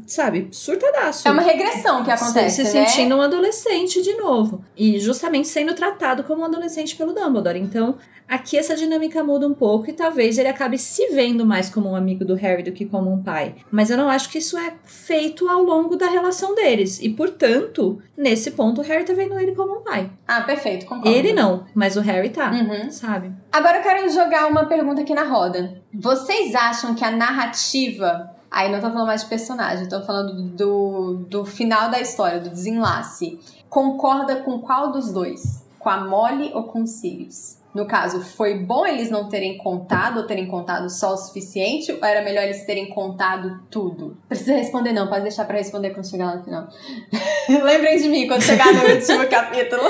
sabe, surtadaço. É uma regressão que acontece, Se, se né? sentindo um adolescente de novo. E justamente sendo tratado como um adolescente pelo Dumbledore. Então, Aqui essa dinâmica muda um pouco e talvez ele acabe se vendo mais como um amigo do Harry do que como um pai. Mas eu não acho que isso é feito ao longo da relação deles. E, portanto, nesse ponto, o Harry tá vendo ele como um pai. Ah, perfeito, concordo. Ele não, mas o Harry tá, uhum. sabe? Agora eu quero jogar uma pergunta aqui na roda. Vocês acham que a narrativa Aí não tô falando mais de personagem, tô falando do, do final da história, do desenlace. Concorda com qual dos dois? Com a Molly ou com o Sirius? No caso, foi bom eles não terem contado ou terem contado só o suficiente? Ou era melhor eles terem contado tudo? Precisa responder, não, pode deixar para responder quando chegar lá no final. Lembrem de mim quando chegar no último capítulo.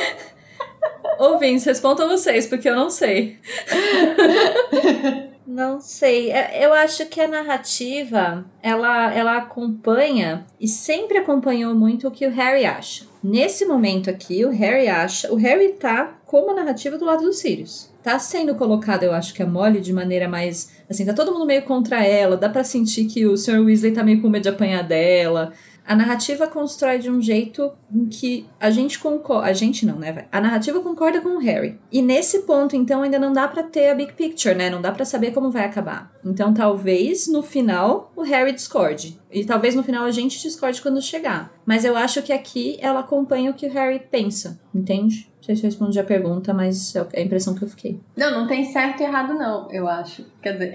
Ouvintes, respondam vocês, porque eu não sei. Não sei. É, eu acho que a narrativa, ela, ela acompanha e sempre acompanhou muito o que o Harry acha. Nesse momento aqui, o Harry acha. O Harry tá como a narrativa do lado dos Sirius. Tá sendo colocado, eu acho que a Molly de maneira mais. Assim, tá todo mundo meio contra ela. Dá para sentir que o Sr. Weasley tá meio com medo de apanhar dela. A narrativa constrói de um jeito em que a gente concorda. A gente não, né? A narrativa concorda com o Harry. E nesse ponto, então, ainda não dá para ter a big picture, né? Não dá para saber como vai acabar. Então, talvez no final o Harry discorde. E talvez no final a gente discorde quando chegar. Mas eu acho que aqui ela acompanha o que o Harry pensa, entende? Sei se eu respondi a pergunta, mas é, é a impressão que eu fiquei. Não, não tem certo e errado, não, eu acho. Quer dizer.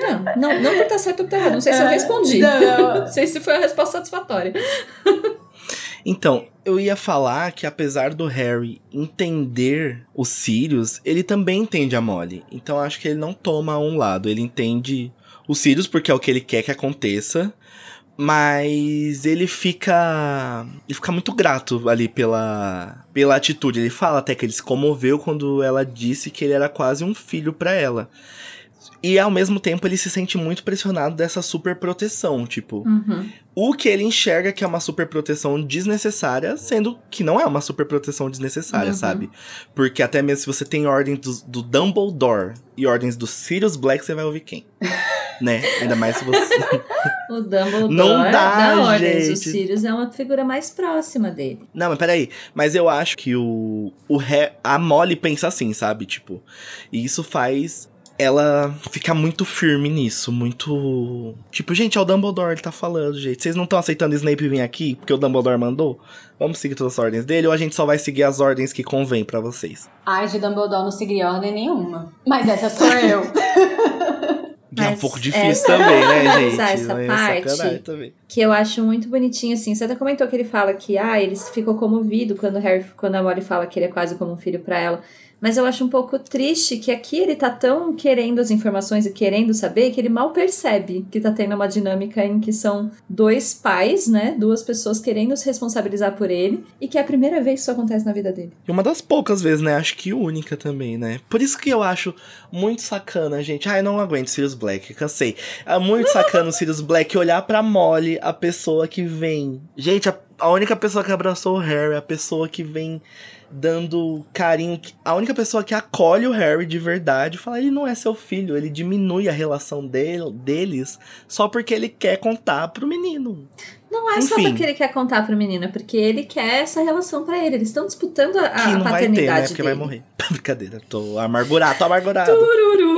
Não, não, não por estar certo ou estar errado. Não sei se eu é, respondi. Não, não. não sei se foi a resposta satisfatória. Então, eu ia falar que apesar do Harry entender os Sirius, ele também entende a Molly. Então acho que ele não toma um lado, ele entende os Sirius porque é o que ele quer que aconteça, mas ele fica. Ele fica muito grato ali pela, pela atitude. Ele fala até que ele se comoveu quando ela disse que ele era quase um filho para ela. E ao mesmo tempo ele se sente muito pressionado dessa super proteção, tipo. Uhum. O que ele enxerga que é uma super proteção desnecessária, sendo que não é uma super proteção desnecessária, uhum. sabe? Porque até mesmo se você tem ordens do, do Dumbledore e ordens do Sirius Black, você vai ouvir quem? né? Ainda mais se você. O Dumbledore Não dá, da Ordens. O gente. Sirius é uma figura mais próxima dele. Não, mas peraí. Mas eu acho que o. o Re- a Molly pensa assim, sabe? Tipo. E isso faz ela ficar muito firme nisso. Muito. Tipo, gente, é o Dumbledore, ele tá falando, gente. Vocês não estão aceitando o Snape vir aqui porque o Dumbledore mandou? Vamos seguir todas as ordens dele ou a gente só vai seguir as ordens que convém pra vocês? Ai, de Dumbledore não seguiria ordem nenhuma. Mas essa sou eu. É um pouco difícil essa- também, né, gente? Essa É parte-. Que eu acho muito bonitinho, assim. Você até comentou que ele fala que, ah, ele ficou comovido quando, Harry, quando a Molly fala que ele é quase como um filho pra ela. Mas eu acho um pouco triste que aqui ele tá tão querendo as informações e querendo saber que ele mal percebe que tá tendo uma dinâmica em que são dois pais, né? Duas pessoas querendo se responsabilizar por ele e que é a primeira vez que isso acontece na vida dele. E uma das poucas vezes, né? Acho que única também, né? Por isso que eu acho muito sacana, gente. Ai, não aguento Sirius Black, cansei. É muito sacana o Sirius Black olhar pra Molly, a pessoa que vem. Gente, a, a única pessoa que abraçou o Harry, a pessoa que vem dando carinho. A única pessoa que acolhe o Harry de verdade fala: ele não é seu filho, ele diminui a relação dele, deles só porque ele quer contar pro menino. Não é só Enfim. porque ele quer contar pro menino, é porque ele quer essa relação pra ele. Eles estão disputando a, Que a não vai ter, paternidade né? Porque dele. vai morrer. Brincadeira, tô amargurado, tô amargurado.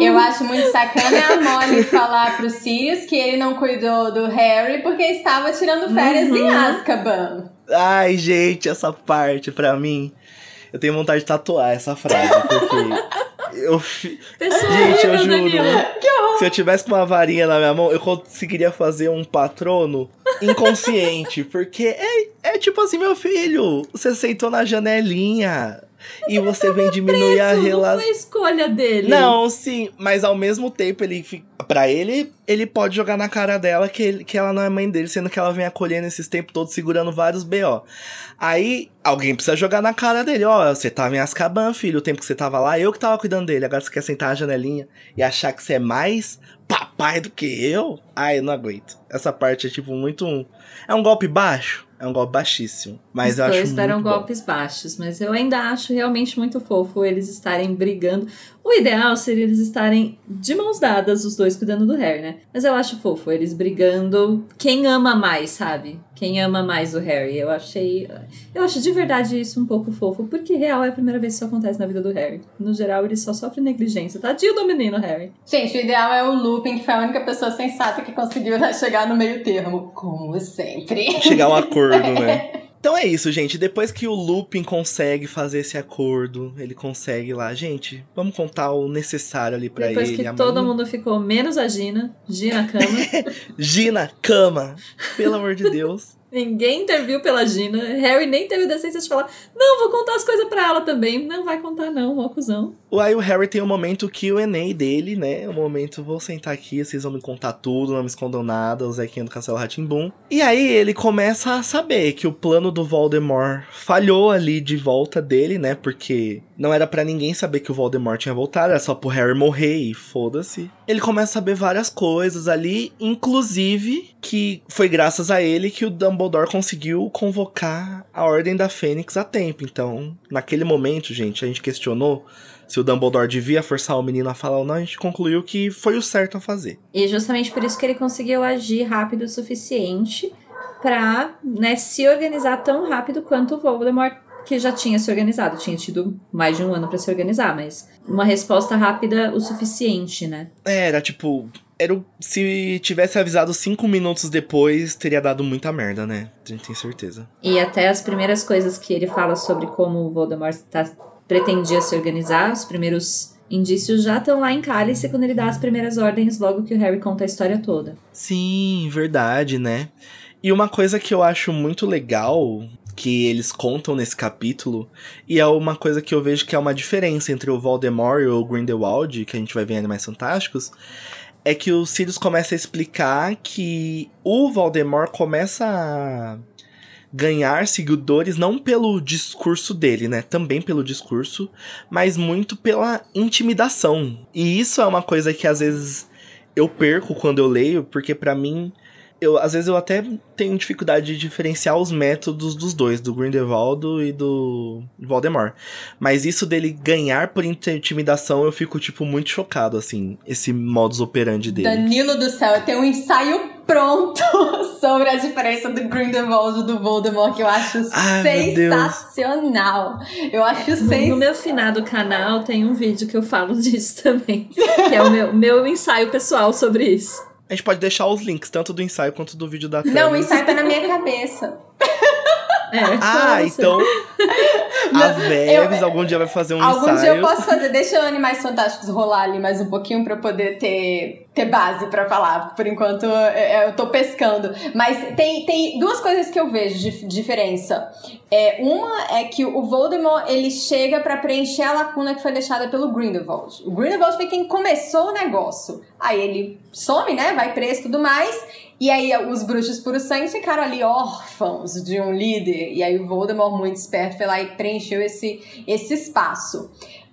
Eu acho muito sacana a Molly falar pro Sirius que ele não cuidou do Harry porque estava tirando férias Uhum. em Azkaban. Ai, gente, essa parte pra mim. Eu tenho vontade de tatuar essa frase, porque. eu. fi- Pessoa Gente, eu juro. Se eu tivesse com uma varinha na minha mão, eu conseguiria fazer um patrono inconsciente. Porque é, é tipo assim, meu filho, você sentou na janelinha e você vem diminuir a Isso não relação. foi escolha dele. Não, sim, mas ao mesmo tempo ele Pra ele, ele pode jogar na cara dela que, ele- que ela não é mãe dele, sendo que ela vem acolhendo esses tempos todos, segurando vários BO. Aí, alguém precisa jogar na cara dele, ó, você tava em Azkaban, filho, o tempo que você tava lá, eu que tava cuidando dele, agora você quer sentar na janelinha e achar que você é mais papai do que eu? Ai, eu não aguento. Essa parte é, tipo, muito... um- É um golpe baixo? É um golpe baixíssimo, mas Os eu acho dois deram muito bom. golpes baixos, mas eu ainda acho realmente muito fofo eles estarem brigando. O ideal seria eles estarem de mãos dadas, os dois cuidando do Harry, né? Mas eu acho fofo eles brigando. Quem ama mais, sabe? Quem ama mais o Harry. Eu achei. Eu acho de verdade isso um pouco fofo, porque real é a primeira vez que isso acontece na vida do Harry. No geral, ele só sofre negligência. Tadinho do menino, Harry. Gente, o ideal é o Lupin, que foi a única pessoa sensata que conseguiu chegar no meio termo. Como sempre. chegar a um acordo, né? Então é isso, gente. Depois que o Lupin consegue fazer esse acordo, ele consegue lá, gente, vamos contar o necessário ali pra Depois ele. que a todo mundo ficou, menos a Gina, Gina cama. Gina, cama. Pelo amor de Deus. Ninguém interviu pela Gina. Harry nem teve a decência de falar: Não, vou contar as coisas pra ela também. Não vai contar, não, mó cuzão. Aí o Harry tem o momento QA dele, né? O momento, vou sentar aqui, vocês vão me contar tudo, não me escondam nada, o Zequinha do Castelo Ratimbum. E aí ele começa a saber que o plano do Voldemort falhou ali de volta dele, né? Porque não era pra ninguém saber que o Voldemort tinha voltado, era só pro Harry morrer e foda-se. Ele começa a saber várias coisas ali, inclusive que foi graças a ele que o Dumbledore conseguiu convocar a Ordem da Fênix a tempo. Então, naquele momento, gente, a gente questionou se o Dumbledore devia forçar o menino a falar ou não, a gente concluiu que foi o certo a fazer. E justamente por isso que ele conseguiu agir rápido o suficiente pra né, se organizar tão rápido quanto o Voldemort, que já tinha se organizado. Tinha tido mais de um ano pra se organizar, mas uma resposta rápida o suficiente, né? É, Era tipo. Era o- se tivesse avisado cinco minutos depois, teria dado muita merda, né? A gente tem certeza. E até as primeiras coisas que ele fala sobre como o Voldemort tá, pretendia se organizar, os primeiros indícios já estão lá em Cálice quando ele dá as primeiras ordens logo que o Harry conta a história toda. Sim, verdade, né? E uma coisa que eu acho muito legal que eles contam nesse capítulo, e é uma coisa que eu vejo que é uma diferença entre o Voldemort e o Grindelwald, que a gente vai ver em Animais Fantásticos, é que o Sirius começa a explicar que o Voldemort começa a ganhar seguidores não pelo discurso dele, né? Também pelo discurso, mas muito pela intimidação. E isso é uma coisa que às vezes eu perco quando eu leio, porque pra mim eu às vezes eu até tenho dificuldade de diferenciar os métodos dos dois, do Grindelwald e do Voldemort. Mas isso dele ganhar por intimidação, eu fico tipo muito chocado assim, esse modus operandi dele. Danilo do céu, eu tenho um ensaio pronto sobre a diferença do Grindelwald e do Voldemort, que eu acho Ai, sensacional. Eu acho sensacional. No meu finado canal tem um vídeo que eu falo disso também, que é o meu, meu ensaio pessoal sobre isso. A gente pode deixar os links, tanto do ensaio quanto do vídeo da Não, o ensaio tá na minha cabeça. É, ah, então. A Veves algum dia vai fazer um algum ensaio. Algum dia eu posso fazer. Deixa o Animais Fantásticos rolar ali mais um pouquinho pra eu poder ter, ter base pra falar. Por enquanto eu, eu tô pescando. Mas tem, tem duas coisas que eu vejo de diferença. É, uma é que o Voldemort ele chega para preencher a lacuna que foi deixada pelo Grindelwald. O Grindelwald foi quem começou o negócio. Aí ele some, né? Vai preso e tudo mais. E aí os bruxos puro sangue ficaram ali órfãos de um líder. E aí o Voldemort, muito esperto, foi lá e preencheu esse, esse espaço.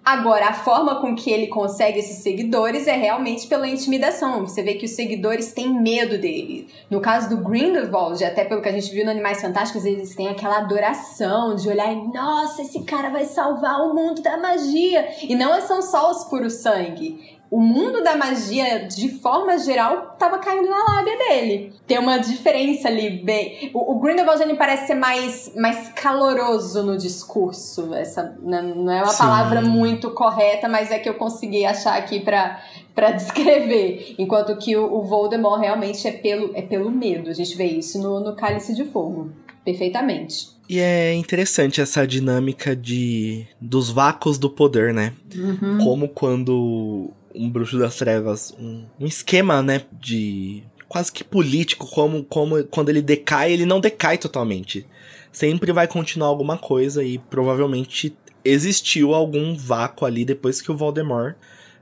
Agora, a forma com que ele consegue esses seguidores é realmente pela intimidação. Você vê que os seguidores têm medo dele. No caso do Grindelwald, até pelo que a gente viu no Animais Fantásticos, eles têm aquela adoração de olhar e, nossa, esse cara vai salvar o mundo da magia. E não são só os puros sangue o mundo da magia, de forma geral, tava caindo na lábia dele. Tem uma diferença ali bem. O, o Grindelwald ele parece ser mais, mais caloroso no discurso. Essa não é uma Sim. palavra muito correta, mas é que eu consegui achar aqui para para descrever. Enquanto que o, o, Voldemort realmente é pelo, é pelo medo. A gente vê isso no, no Cálice de Fogo. Perfeitamente. E é interessante essa dinâmica de dos vácuos do poder, né? Uhum. Como quando um bruxo das trevas, um, um esquema, né, de quase que político, como, como quando ele decai, ele não decai totalmente. Sempre vai continuar alguma coisa e provavelmente existiu algum vácuo ali depois que o Voldemort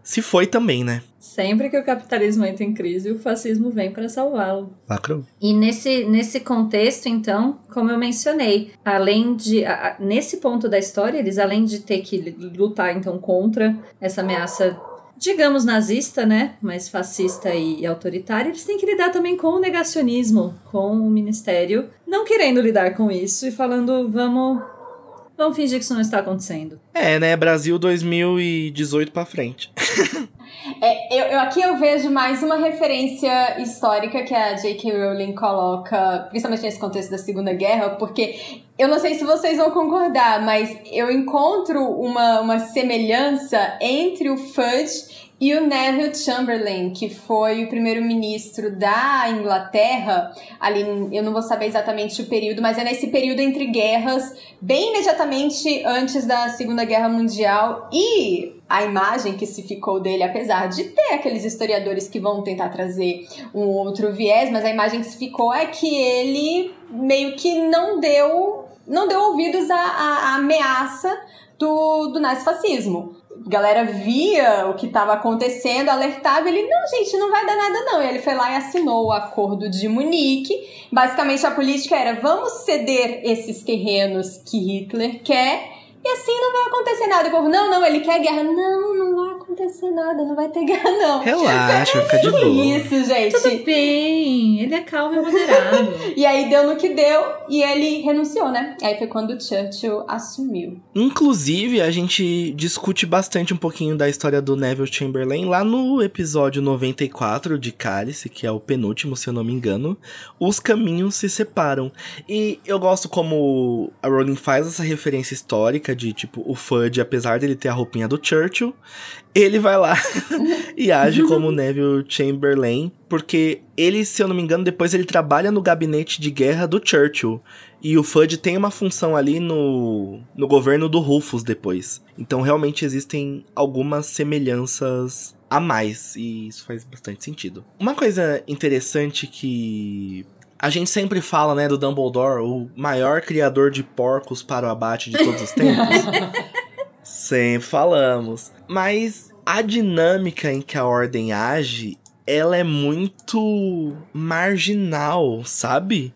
se foi também, né? Sempre que o capitalismo entra em crise, o fascismo vem para salvá-lo. Lacrou. E nesse, nesse contexto, então, como eu mencionei, além de. A, nesse ponto da história, eles, além de ter que lutar, então, contra essa ameaça digamos, nazista, né? Mas fascista e autoritária, eles têm que lidar também com o negacionismo, com o ministério não querendo lidar com isso e falando, vamos. Vamos fingir que isso não está acontecendo. É, né? Brasil 2018 para frente. É, eu, eu, aqui eu vejo mais uma referência histórica que a J.K. Rowling coloca, principalmente nesse contexto da Segunda Guerra, porque eu não sei se vocês vão concordar, mas eu encontro uma, uma semelhança entre o Fudge e o Neville Chamberlain, que foi o primeiro-ministro da Inglaterra, ali, eu não vou saber exatamente o período, mas é nesse período entre guerras, bem imediatamente antes da Segunda Guerra Mundial, e a imagem que se ficou dele, apesar de ter aqueles historiadores que vão tentar trazer um outro viés, mas a imagem que se ficou é que ele meio que não deu, não deu ouvidos à, à, à ameaça do, do nazifascismo galera via o que estava acontecendo, alertava, ele, não, gente, não vai dar nada não. E ele foi lá e assinou o acordo de Munique. Basicamente a política era, vamos ceder esses terrenos que Hitler quer e assim não vai acontecer nada. O povo, não, não, ele quer guerra. Não, não vai acontecer nada, não vai guerra, não. Relaxa, fica de boa. Isso, gente. Tudo bem, ele é calmo e moderado. e aí deu no que deu e ele renunciou, né? Aí foi quando o Churchill assumiu. Inclusive, a gente discute bastante um pouquinho da história do Neville Chamberlain lá no episódio 94 de Cálice, que é o penúltimo, se eu não me engano. Os caminhos se separam. E eu gosto como a Rowling faz essa referência histórica de tipo, o Fudge, apesar dele ter a roupinha do Churchill, ele vai lá e age como Neville Chamberlain, porque ele, se eu não me engano, depois ele trabalha no gabinete de guerra do Churchill. E o Fudge tem uma função ali no, no governo do Rufus depois. Então realmente existem algumas semelhanças a mais, e isso faz bastante sentido. Uma coisa interessante que a gente sempre fala, né, do Dumbledore, o maior criador de porcos para o abate de todos os tempos. Sempre falamos. Mas a dinâmica em que a ordem age ela é muito marginal, sabe?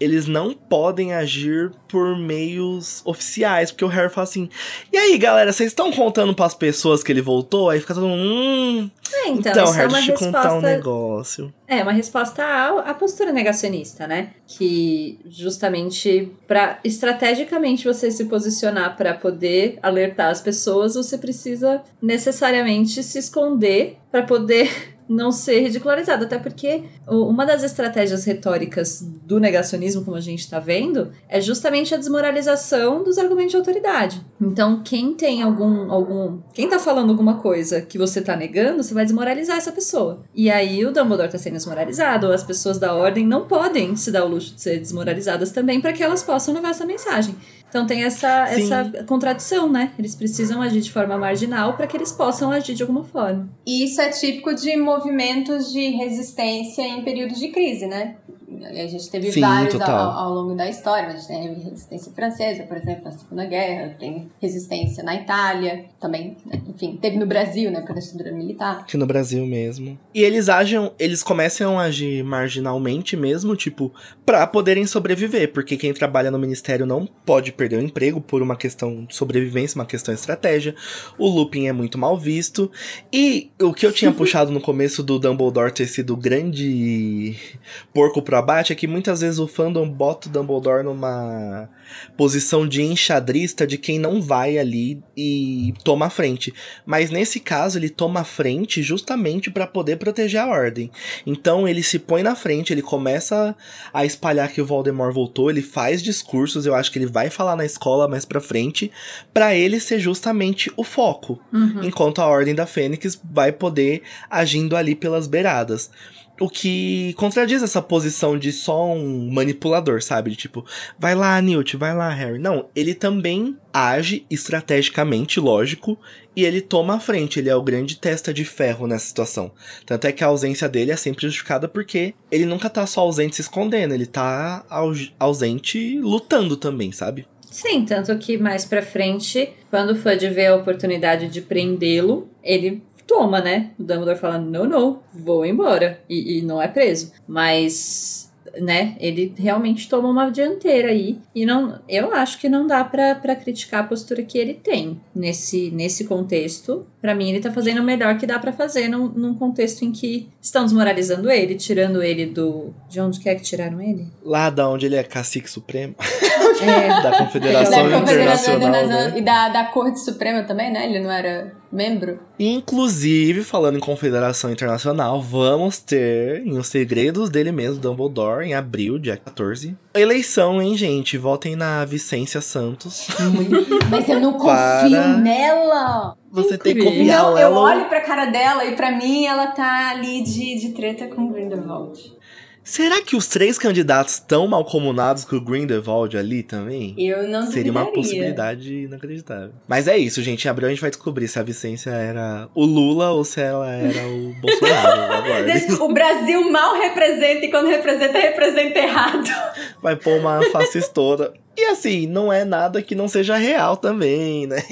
Eles não podem agir por meios oficiais, porque o Harry fala assim: "E aí, galera, vocês estão contando para as pessoas que ele voltou?" Aí fica todo mundo, hum, É, então, então, é Harry, uma deixa eu te contar um negócio. É, uma resposta à, à postura negacionista, né? Que justamente para estrategicamente você se posicionar para poder alertar as pessoas, você precisa necessariamente se esconder para poder não ser ridicularizado. Até porque uma das estratégias retóricas do negacionismo, como a gente está vendo, é justamente a desmoralização dos argumentos de autoridade. Então, quem tem algum. algum quem tá falando alguma coisa que você tá negando, você vai desmoralizar essa pessoa. E aí o Dumbledore tá sendo desmoralizado, as pessoas da ordem não podem se dar o luxo de ser desmoralizadas também para que elas possam levar essa mensagem. Então tem essa, Sim. essa contradição, né? Eles precisam agir de forma marginal para que eles possam agir de alguma forma. E isso é típico de movimentos de resistência em períodos de crise, né? A gente teve Sim, vários ao, ao longo da história. A gente tem resistência francesa, por exemplo, na Segunda Guerra, tem resistência na Itália, também, né? enfim, teve no Brasil, né, por a ditadura militar. Aqui no Brasil mesmo. E eles agem, eles começam a agir marginalmente mesmo, tipo, pra poderem sobreviver, porque quem trabalha no ministério não pode perder o emprego por uma questão de sobrevivência, uma questão de estratégia. O Lupin é muito mal visto. E o que eu tinha puxado no começo do Dumbledore ter sido grande porco pro abate é que muitas vezes o fandom bota o Dumbledore numa posição de enxadrista de quem não vai ali e toma a frente. Mas nesse caso, ele toma a frente justamente para poder proteger a ordem. Então ele se põe na frente, ele começa a espalhar que o Voldemort voltou, ele faz discursos, eu acho que ele vai falar na escola mais pra frente, para ele ser justamente o foco. Uhum. Enquanto a Ordem da Fênix vai poder agindo ali pelas beiradas. O que contradiz essa posição de só um manipulador, sabe? De tipo, vai lá, Newt, vai lá, Harry. Não, ele também age estrategicamente, lógico, e ele toma a frente. Ele é o grande testa de ferro nessa situação. Tanto é que a ausência dele é sempre justificada porque ele nunca tá só ausente se escondendo, ele tá au- ausente lutando também, sabe? Sim, tanto que mais pra frente, quando o Fudge vê a oportunidade de prendê-lo, ele toma, né? O Dumbledore fala, não, não, vou embora. E, e não é preso. Mas, né, ele realmente toma uma dianteira aí. E não, eu acho que não dá pra criticar a postura que ele tem nesse, nesse contexto. Pra mim, ele tá fazendo o melhor que dá pra fazer num, num contexto em que estão desmoralizando ele, tirando ele do... De onde que é que tiraram ele? Lá da onde ele é cacique supremo, É, da Confederação da Confederação Internacional, né? E da, da Corte Suprema também, né? Ele não era membro. Inclusive, falando em Confederação Internacional, vamos ter em Os Segredos dele mesmo, Dumbledore, em abril, dia 14. Eleição, hein, gente? Votem na Vicência Santos. Mas eu não confio Para. nela. Você tem que Incrível. confiar Não, eu olho pra cara dela e pra mim ela tá ali de, de treta com Grindelwald. Será que os três candidatos estão malcomunados com o Grindelwald ali também? Eu não Seria uma possibilidade inacreditável. Mas é isso, gente. Em abril a gente vai descobrir se a Vicência era o Lula ou se ela era o Bolsonaro. O Brasil mal representa e quando representa, representa errado. vai pôr uma fascistora. E assim, não é nada que não seja real também, né?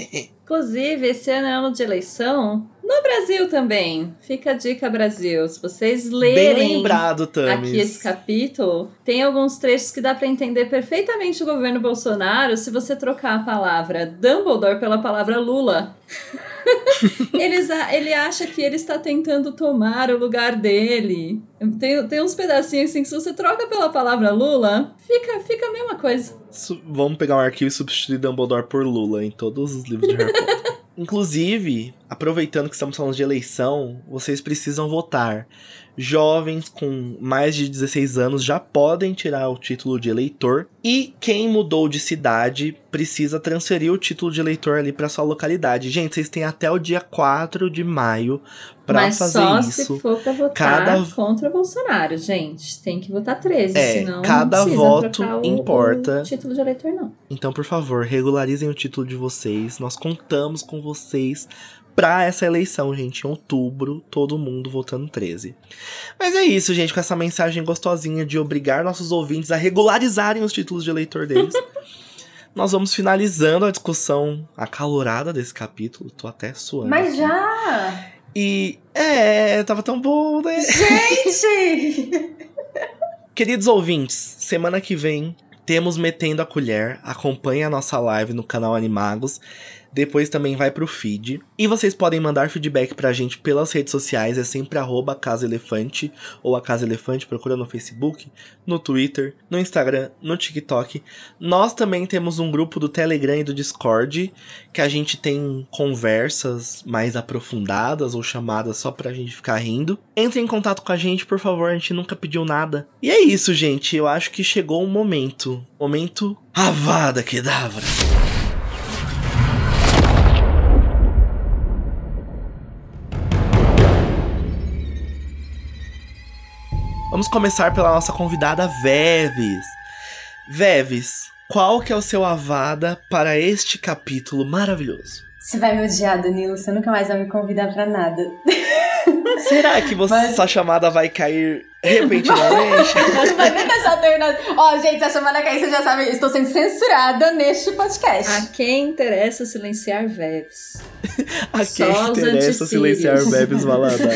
Inclusive, esse ano é ano de eleição no Brasil também. Fica a dica, Brasil. Se vocês lerem lembrado, aqui esse capítulo, tem alguns trechos que dá pra entender perfeitamente o governo Bolsonaro se você trocar a palavra Dumbledore pela palavra Lula. Eles, ele acha que ele está tentando tomar o lugar dele. Tem, tem uns pedacinhos assim que se você troca pela palavra Lula, fica, fica a mesma coisa. Su- Vamos pegar um arquivo e substituir Dumbledore por Lula em todos os livros de Harry Potter. Inclusive, aproveitando que estamos falando de eleição, vocês precisam votar. Jovens com mais de 16 anos já podem tirar o título de eleitor. E quem mudou de cidade precisa transferir o título de eleitor ali para sua localidade. Gente, vocês têm até o dia 4 de maio para Mas fazer só isso. se for pra votar Cada- contra Bolsonaro, gente. Tem que votar 13, É, senão cada não voto o- importa. o título de eleitor, não. Então, por favor, regularizem o título de vocês. Nós contamos com vocês pra essa eleição, gente. Em outubro, todo mundo votando 13. Mas é isso, gente, com essa mensagem gostosinha de obrigar nossos ouvintes a regularizarem os títulos de eleitor deles. Nós vamos finalizando a discussão acalorada desse capítulo. Tô até suando. Mas já! E é, tava tão bom, né? Gente! Queridos ouvintes, semana que vem temos Metendo a Colher. Acompanhe a nossa live no canal Animagos. Depois também vai pro feed. E vocês podem mandar feedback pra gente pelas redes sociais, é sempre arroba Casa Elefante ou a Casa Elefante, procura no Facebook, no Twitter, no Instagram, no TikTok. Nós também temos um grupo do Telegram e do Discord, que a gente tem conversas mais aprofundadas ou chamadas só pra gente ficar rindo. Entre em contato com a gente, por favor, a gente nunca pediu nada. E é isso, gente, eu acho que chegou o momento. Momento Avada Kedavra. Vamos começar pela nossa convidada Veves. Veves, qual que é o seu avada para este capítulo maravilhoso? Você vai me odiar, Danilo. Você nunca mais vai me convidar pra nada. Será que você, Mas- sua chamada vai cair repentinamente? Não vai nem deixar. Ó, gente, a chamada cair, você já sabe, estou sendo censurada neste podcast. A quem interessa silenciar Veves? A Só quem os interessa silenciar Veves Valadares?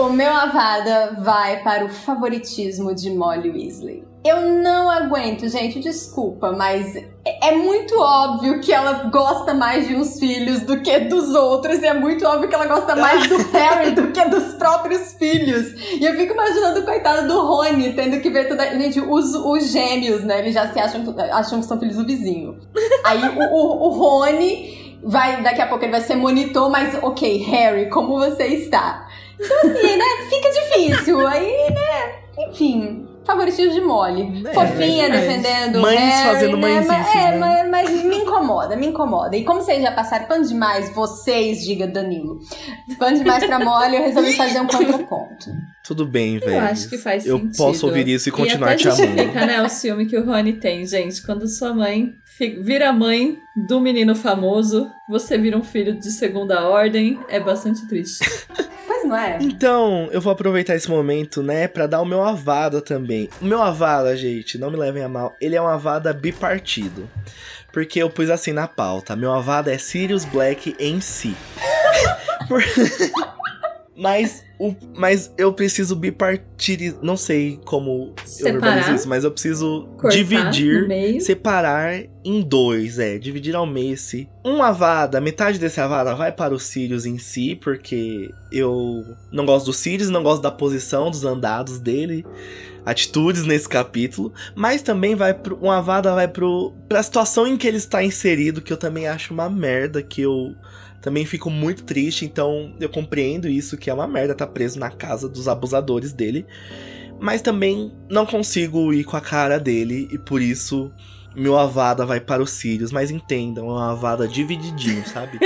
O meu avada vai para o favoritismo de Molly Weasley. Eu não aguento, gente, desculpa, mas é é muito óbvio que ela gosta mais de uns filhos do que dos outros, e é muito óbvio que ela gosta mais do Harry do que dos próprios filhos. E eu fico imaginando o coitado do Rony tendo que ver toda. Gente, os, os gêmeos, né? Eles já se acham, acham que são filhos do vizinho. Aí o, o, o Rony vai, daqui a pouco ele vai ser monitor, mas ok, Harry, como você está? Então assim, né? Fica difícil. Aí, né? Enfim. Favoritismo de Molly. É, Fofinha, mas- defendendo Mães Harry, fazendo né? mãezices, Mas, é, né? mas, mas me incomoda, me incomoda. E como vocês já passaram pano demais, vocês, diga Danilo, pano demais pra Molly, eu resolvi fazer um contraponto. Tudo bem, Veves. Eu acho que faz Eu sentido. posso ouvir isso e continuar até te amando. justifica, né, o ciúme que o Rony tem, gente. Quando sua mãe vira mãe do menino famoso, você vira um filho de segunda ordem, é bastante triste. Não é? Então, eu vou aproveitar esse momento, né, pra dar o meu avada também. O meu avada, gente, não me levem a mal, ele é um avada bipartido. Porque eu pus assim na pauta. Meu avada é Sirius Black em si. Por- mas, o, mas eu preciso bipartidizar. Não sei como eu Separar, verbalizo isso, mas eu preciso dividir separar em dois, é, dividir ao meio esse. Um Avada, metade desse Avada vai para o Sirius em si, porque eu não gosto do Sirius, não gosto da posição, dos andados dele, atitudes nesse capítulo, mas também vai pro, um Avada vai pro, pra situação em que ele está inserido, que eu também acho uma merda, que eu também fico muito triste, então eu compreendo isso, que é uma merda tá preso na casa dos abusadores dele. Mas também não consigo ir com a cara dele, e por isso meu Avada vai para os Sirius. Mas entendam, é uma Avada divididinho, sabe?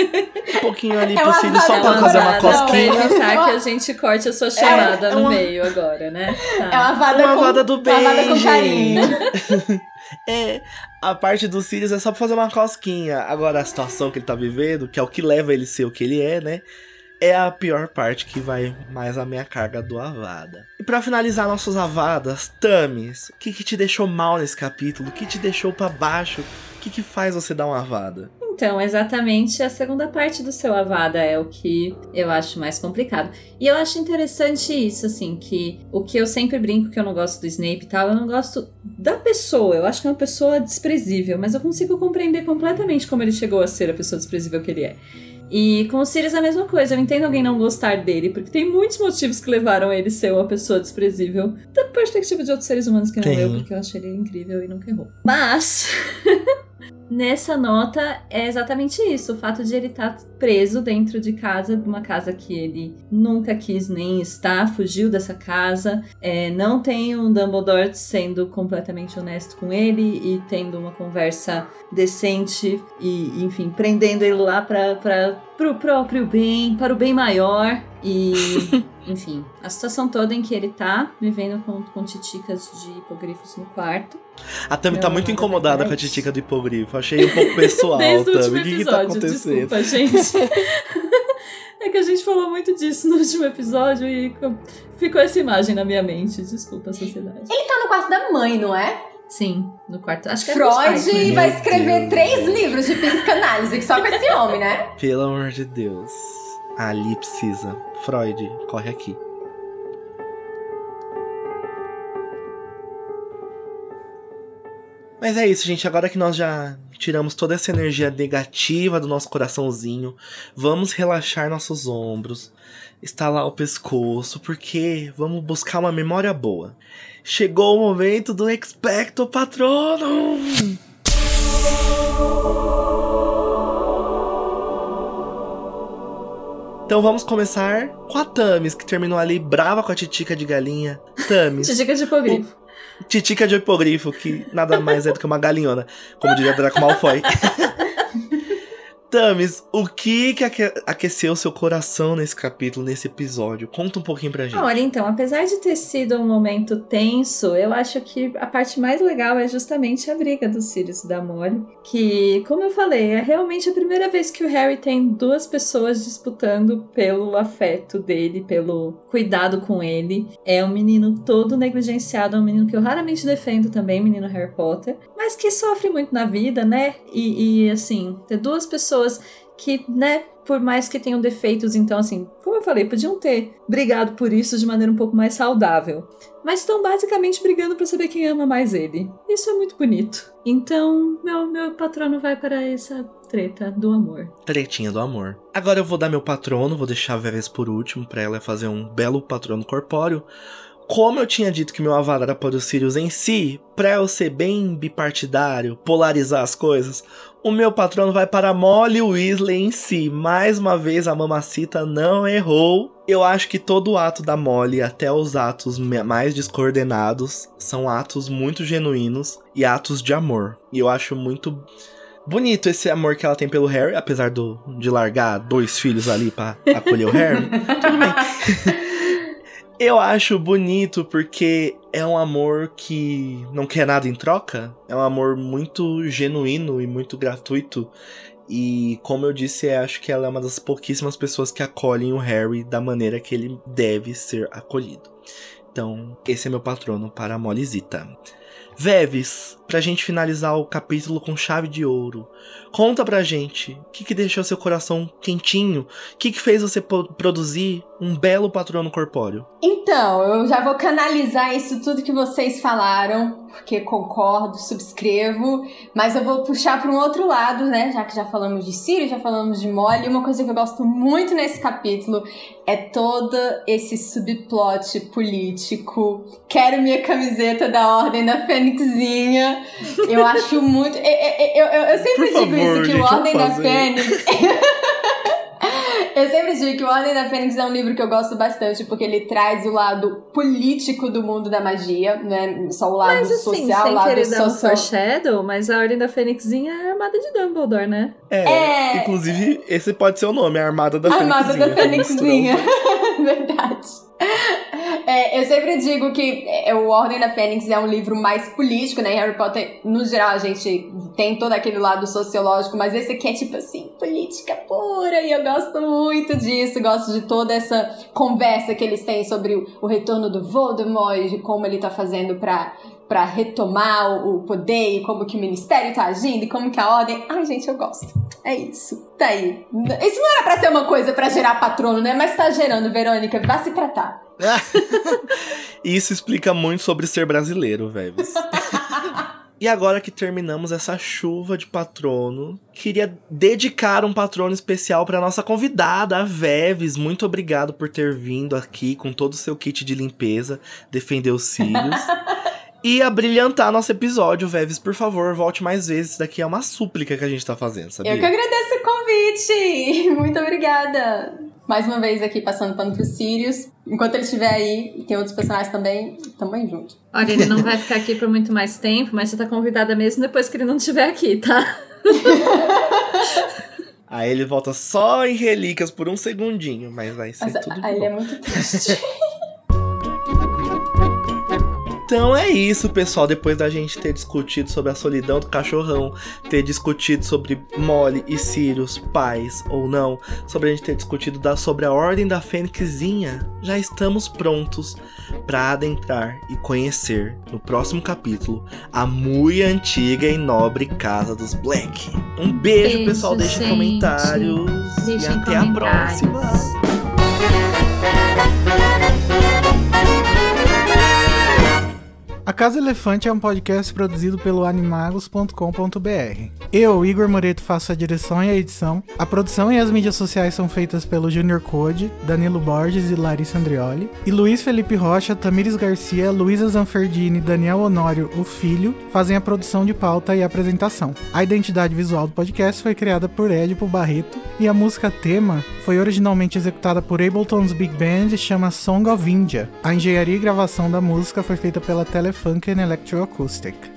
Um pouquinho ali É pro Sirius só pra fazer uma cosquinha. Pra evitar que a gente corte a sua chamada é no uma- meio agora, né? Tá. É uma avada Uma com, Avada do uma avada bem, com carinho. É, a parte do Sirius é só pra fazer uma cosquinha. Agora, a situação que ele tá vivendo, que é o que leva ele a ser o que ele é, né? É a pior parte que vai mais a minha carga do Avada. E pra finalizar nossas Avadas, Tamis, o que, que te deixou mal nesse capítulo? O que te deixou pra baixo? O que, que faz você dar uma Avada? Então, exatamente a segunda parte do seu Avada é o que eu acho mais complicado. E eu acho interessante isso, assim, que o que eu sempre brinco que eu não gosto do Snape e tal, eu não gosto da pessoa. Eu acho que é uma pessoa desprezível, mas eu consigo compreender completamente como ele chegou a ser a pessoa desprezível que ele é. E com o Sirius é a mesma coisa. Eu entendo alguém não gostar dele, porque tem muitos motivos que levaram ele a ser uma pessoa desprezível. Da perspectiva de outros seres humanos que não Tem. eu, porque eu achei ele incrível e nunca errou. Mas. Nessa nota é exatamente isso, o fato de ele estar preso dentro de casa, de uma casa que ele nunca quis nem estar, fugiu dessa casa, é, não tem um Dumbledore sendo completamente honesto com ele e tendo uma conversa decente e, enfim, prendendo ele lá para pro próprio bem, para o bem maior e, enfim, a situação toda em que ele tá vivendo com, com titicas de hipogrifos no quarto. A Tami tá muito incomodada com a titica do hipogrifo. Achei um pouco pessoal, Desde o último. O que, que tá acontecendo? desculpa, gente. é que a gente falou muito disso no último episódio e co- ficou essa imagem na minha mente. Desculpa, sociedade. Ele tá no quarto da mãe, não é? Sim, no quarto. Acho que é Freud pais, né? Vai escrever Deus. três livros de psicanálise só com esse homem, né? Pelo amor de Deus. Ali precisa. Freud, corre aqui. Mas é isso, gente. Agora que nós já tiramos toda essa energia negativa do nosso coraçãozinho, vamos relaxar nossos ombros, estalar o pescoço, porque vamos buscar uma memória boa. Chegou o momento do Expecto Patronum! Então vamos começar com a Tamis, que terminou ali brava com a titica de galinha. Tamis. titica de hipogrifo. Titica de hipogrifo, que nada mais é do que uma galinhona, como diria Draco Malfoy. Tamis, o que que aqueceu seu coração nesse capítulo, nesse episódio? Conta um pouquinho pra gente. Olha, então, apesar de ter sido um momento tenso, eu acho que a parte mais legal é justamente a briga dos Sirius e da Molly, que, como eu falei, é realmente a primeira vez que o Harry tem duas pessoas disputando pelo afeto dele, pelo cuidado com ele. É um menino todo negligenciado, é um menino que eu raramente defendo também, menino Harry Potter, mas que sofre muito na vida, né? E, e assim, ter duas pessoas pessoas que, né, por mais que tenham defeitos, então, assim, como eu falei, podiam ter brigado por isso de maneira um pouco mais saudável. Mas estão basicamente brigando para saber quem ama mais ele. Isso é muito bonito. Então, meu, meu patrono vai para essa treta do amor. Tretinha do amor. Agora eu vou dar meu patrono, vou deixar a Veves por último, para ela fazer um belo patrono corpóreo. Como eu tinha dito que meu aval era para os Sirius em si, pra eu ser bem bipartidário, polarizar as coisas, o meu patrono vai para Molly Weasley em si. Mais uma vez a mamacita não errou. Eu acho que todo o ato da Molly, até os atos mais descoordenados, são atos muito genuínos e atos de amor. E eu acho muito bonito esse amor que ela tem pelo Harry, apesar do, de largar dois filhos ali para acolher o Harry. Tudo bem. Eu acho bonito porque é um amor que não quer nada em troca. É um amor muito genuíno e muito gratuito. E como eu disse, acho que ela é uma das pouquíssimas pessoas que acolhem o Harry da maneira que ele deve ser acolhido. Então, esse é meu patrono para a Molizita. Veves, pra gente finalizar o capítulo com chave de ouro, conta pra gente o que, que deixou seu coração quentinho, o que, que fez você produzir um belo patrono corpóreo. Então, eu já vou canalizar isso tudo que vocês falaram, porque concordo, subscrevo, mas eu vou puxar para um outro lado, né? Já que já falamos de Sirius, já falamos de Molly, uma coisa que eu gosto muito nesse capítulo é todo esse subplot político. Quero minha camiseta da Ordem da Fênixinha. Eu acho muito. Eu, eu, eu, eu sempre digo favor, isso, que o Ordem da Fênix. Eu sempre digo que o Ordem da Fênix é um livro que eu gosto bastante, porque ele traz o lado político do mundo da magia, não é só o lado mas, assim, social, sem o lado querer social. Dar um foreshadow, mas a Ordem da Fênixinha é a armada de Dumbledore, né? É, é, inclusive esse pode ser o nome, a Armada da Armada Fênixinha. Armada da Fênixinha, verdade. É, eu sempre digo que é, o Ordem da Fênix é um livro mais político, né? Harry Potter, no geral, a gente tem todo aquele lado sociológico, mas esse aqui é tipo assim, política pura, e eu gosto muito disso, gosto de toda essa conversa que eles têm sobre o, o retorno do Voldemort, de como ele tá fazendo pra para retomar o poder e como que o ministério tá agindo e como que a ordem. Ai, gente, eu gosto. É isso. Tá aí. Isso não era pra ser uma coisa para gerar patrono, né? Mas tá gerando, Verônica. Vá se tratar. isso explica muito sobre ser brasileiro, velho. E agora que terminamos essa chuva de patrono, queria dedicar um patrono especial para nossa convidada, a Veves. Muito obrigado por ter vindo aqui com todo o seu kit de limpeza, defender os cílios. e a brilhantar nosso episódio, Veves, por favor, volte mais vezes. Isso daqui é uma súplica que a gente tá fazendo, sabia? Eu que agradeço o convite! Muito obrigada! Mais uma vez aqui passando pano pro Sirius. Enquanto ele estiver aí, tem outros personagens também, tamo aí junto. Olha, ele não vai ficar aqui por muito mais tempo, mas você tá convidada mesmo depois que ele não estiver aqui, tá? Aí ele volta só em relíquias por um segundinho, mas vai ser mas, tudo Aí ele é muito triste. Então é isso, pessoal. Depois da gente ter discutido sobre a solidão do cachorrão, ter discutido sobre Molly e Sirius, pais ou não, sobre a gente ter discutido da, sobre a ordem da Fênixinha, já estamos prontos para adentrar e conhecer no próximo capítulo a muito antiga e nobre casa dos Black. Um beijo, Beijo, pessoal. Deixem gente. comentários Deixem e até a comentários. próxima. A Casa Elefante é um podcast produzido pelo animagos.com.br. Eu, Igor Moreto, faço a direção e a edição. A produção e as mídias sociais são feitas pelo Junior Code, Danilo Borges e Larissa Andrioli. E Luiz Felipe Rocha, Tamires Garcia, Luísa Zanferdini e Daniel Honório, o filho, fazem a produção de pauta e apresentação. A identidade visual do podcast foi criada por Edipo Barreto e a música tema foi originalmente executada por Ableton's Big Band e chama Song of India. A engenharia e gravação da música foi feita pela Funk and electroacoustic.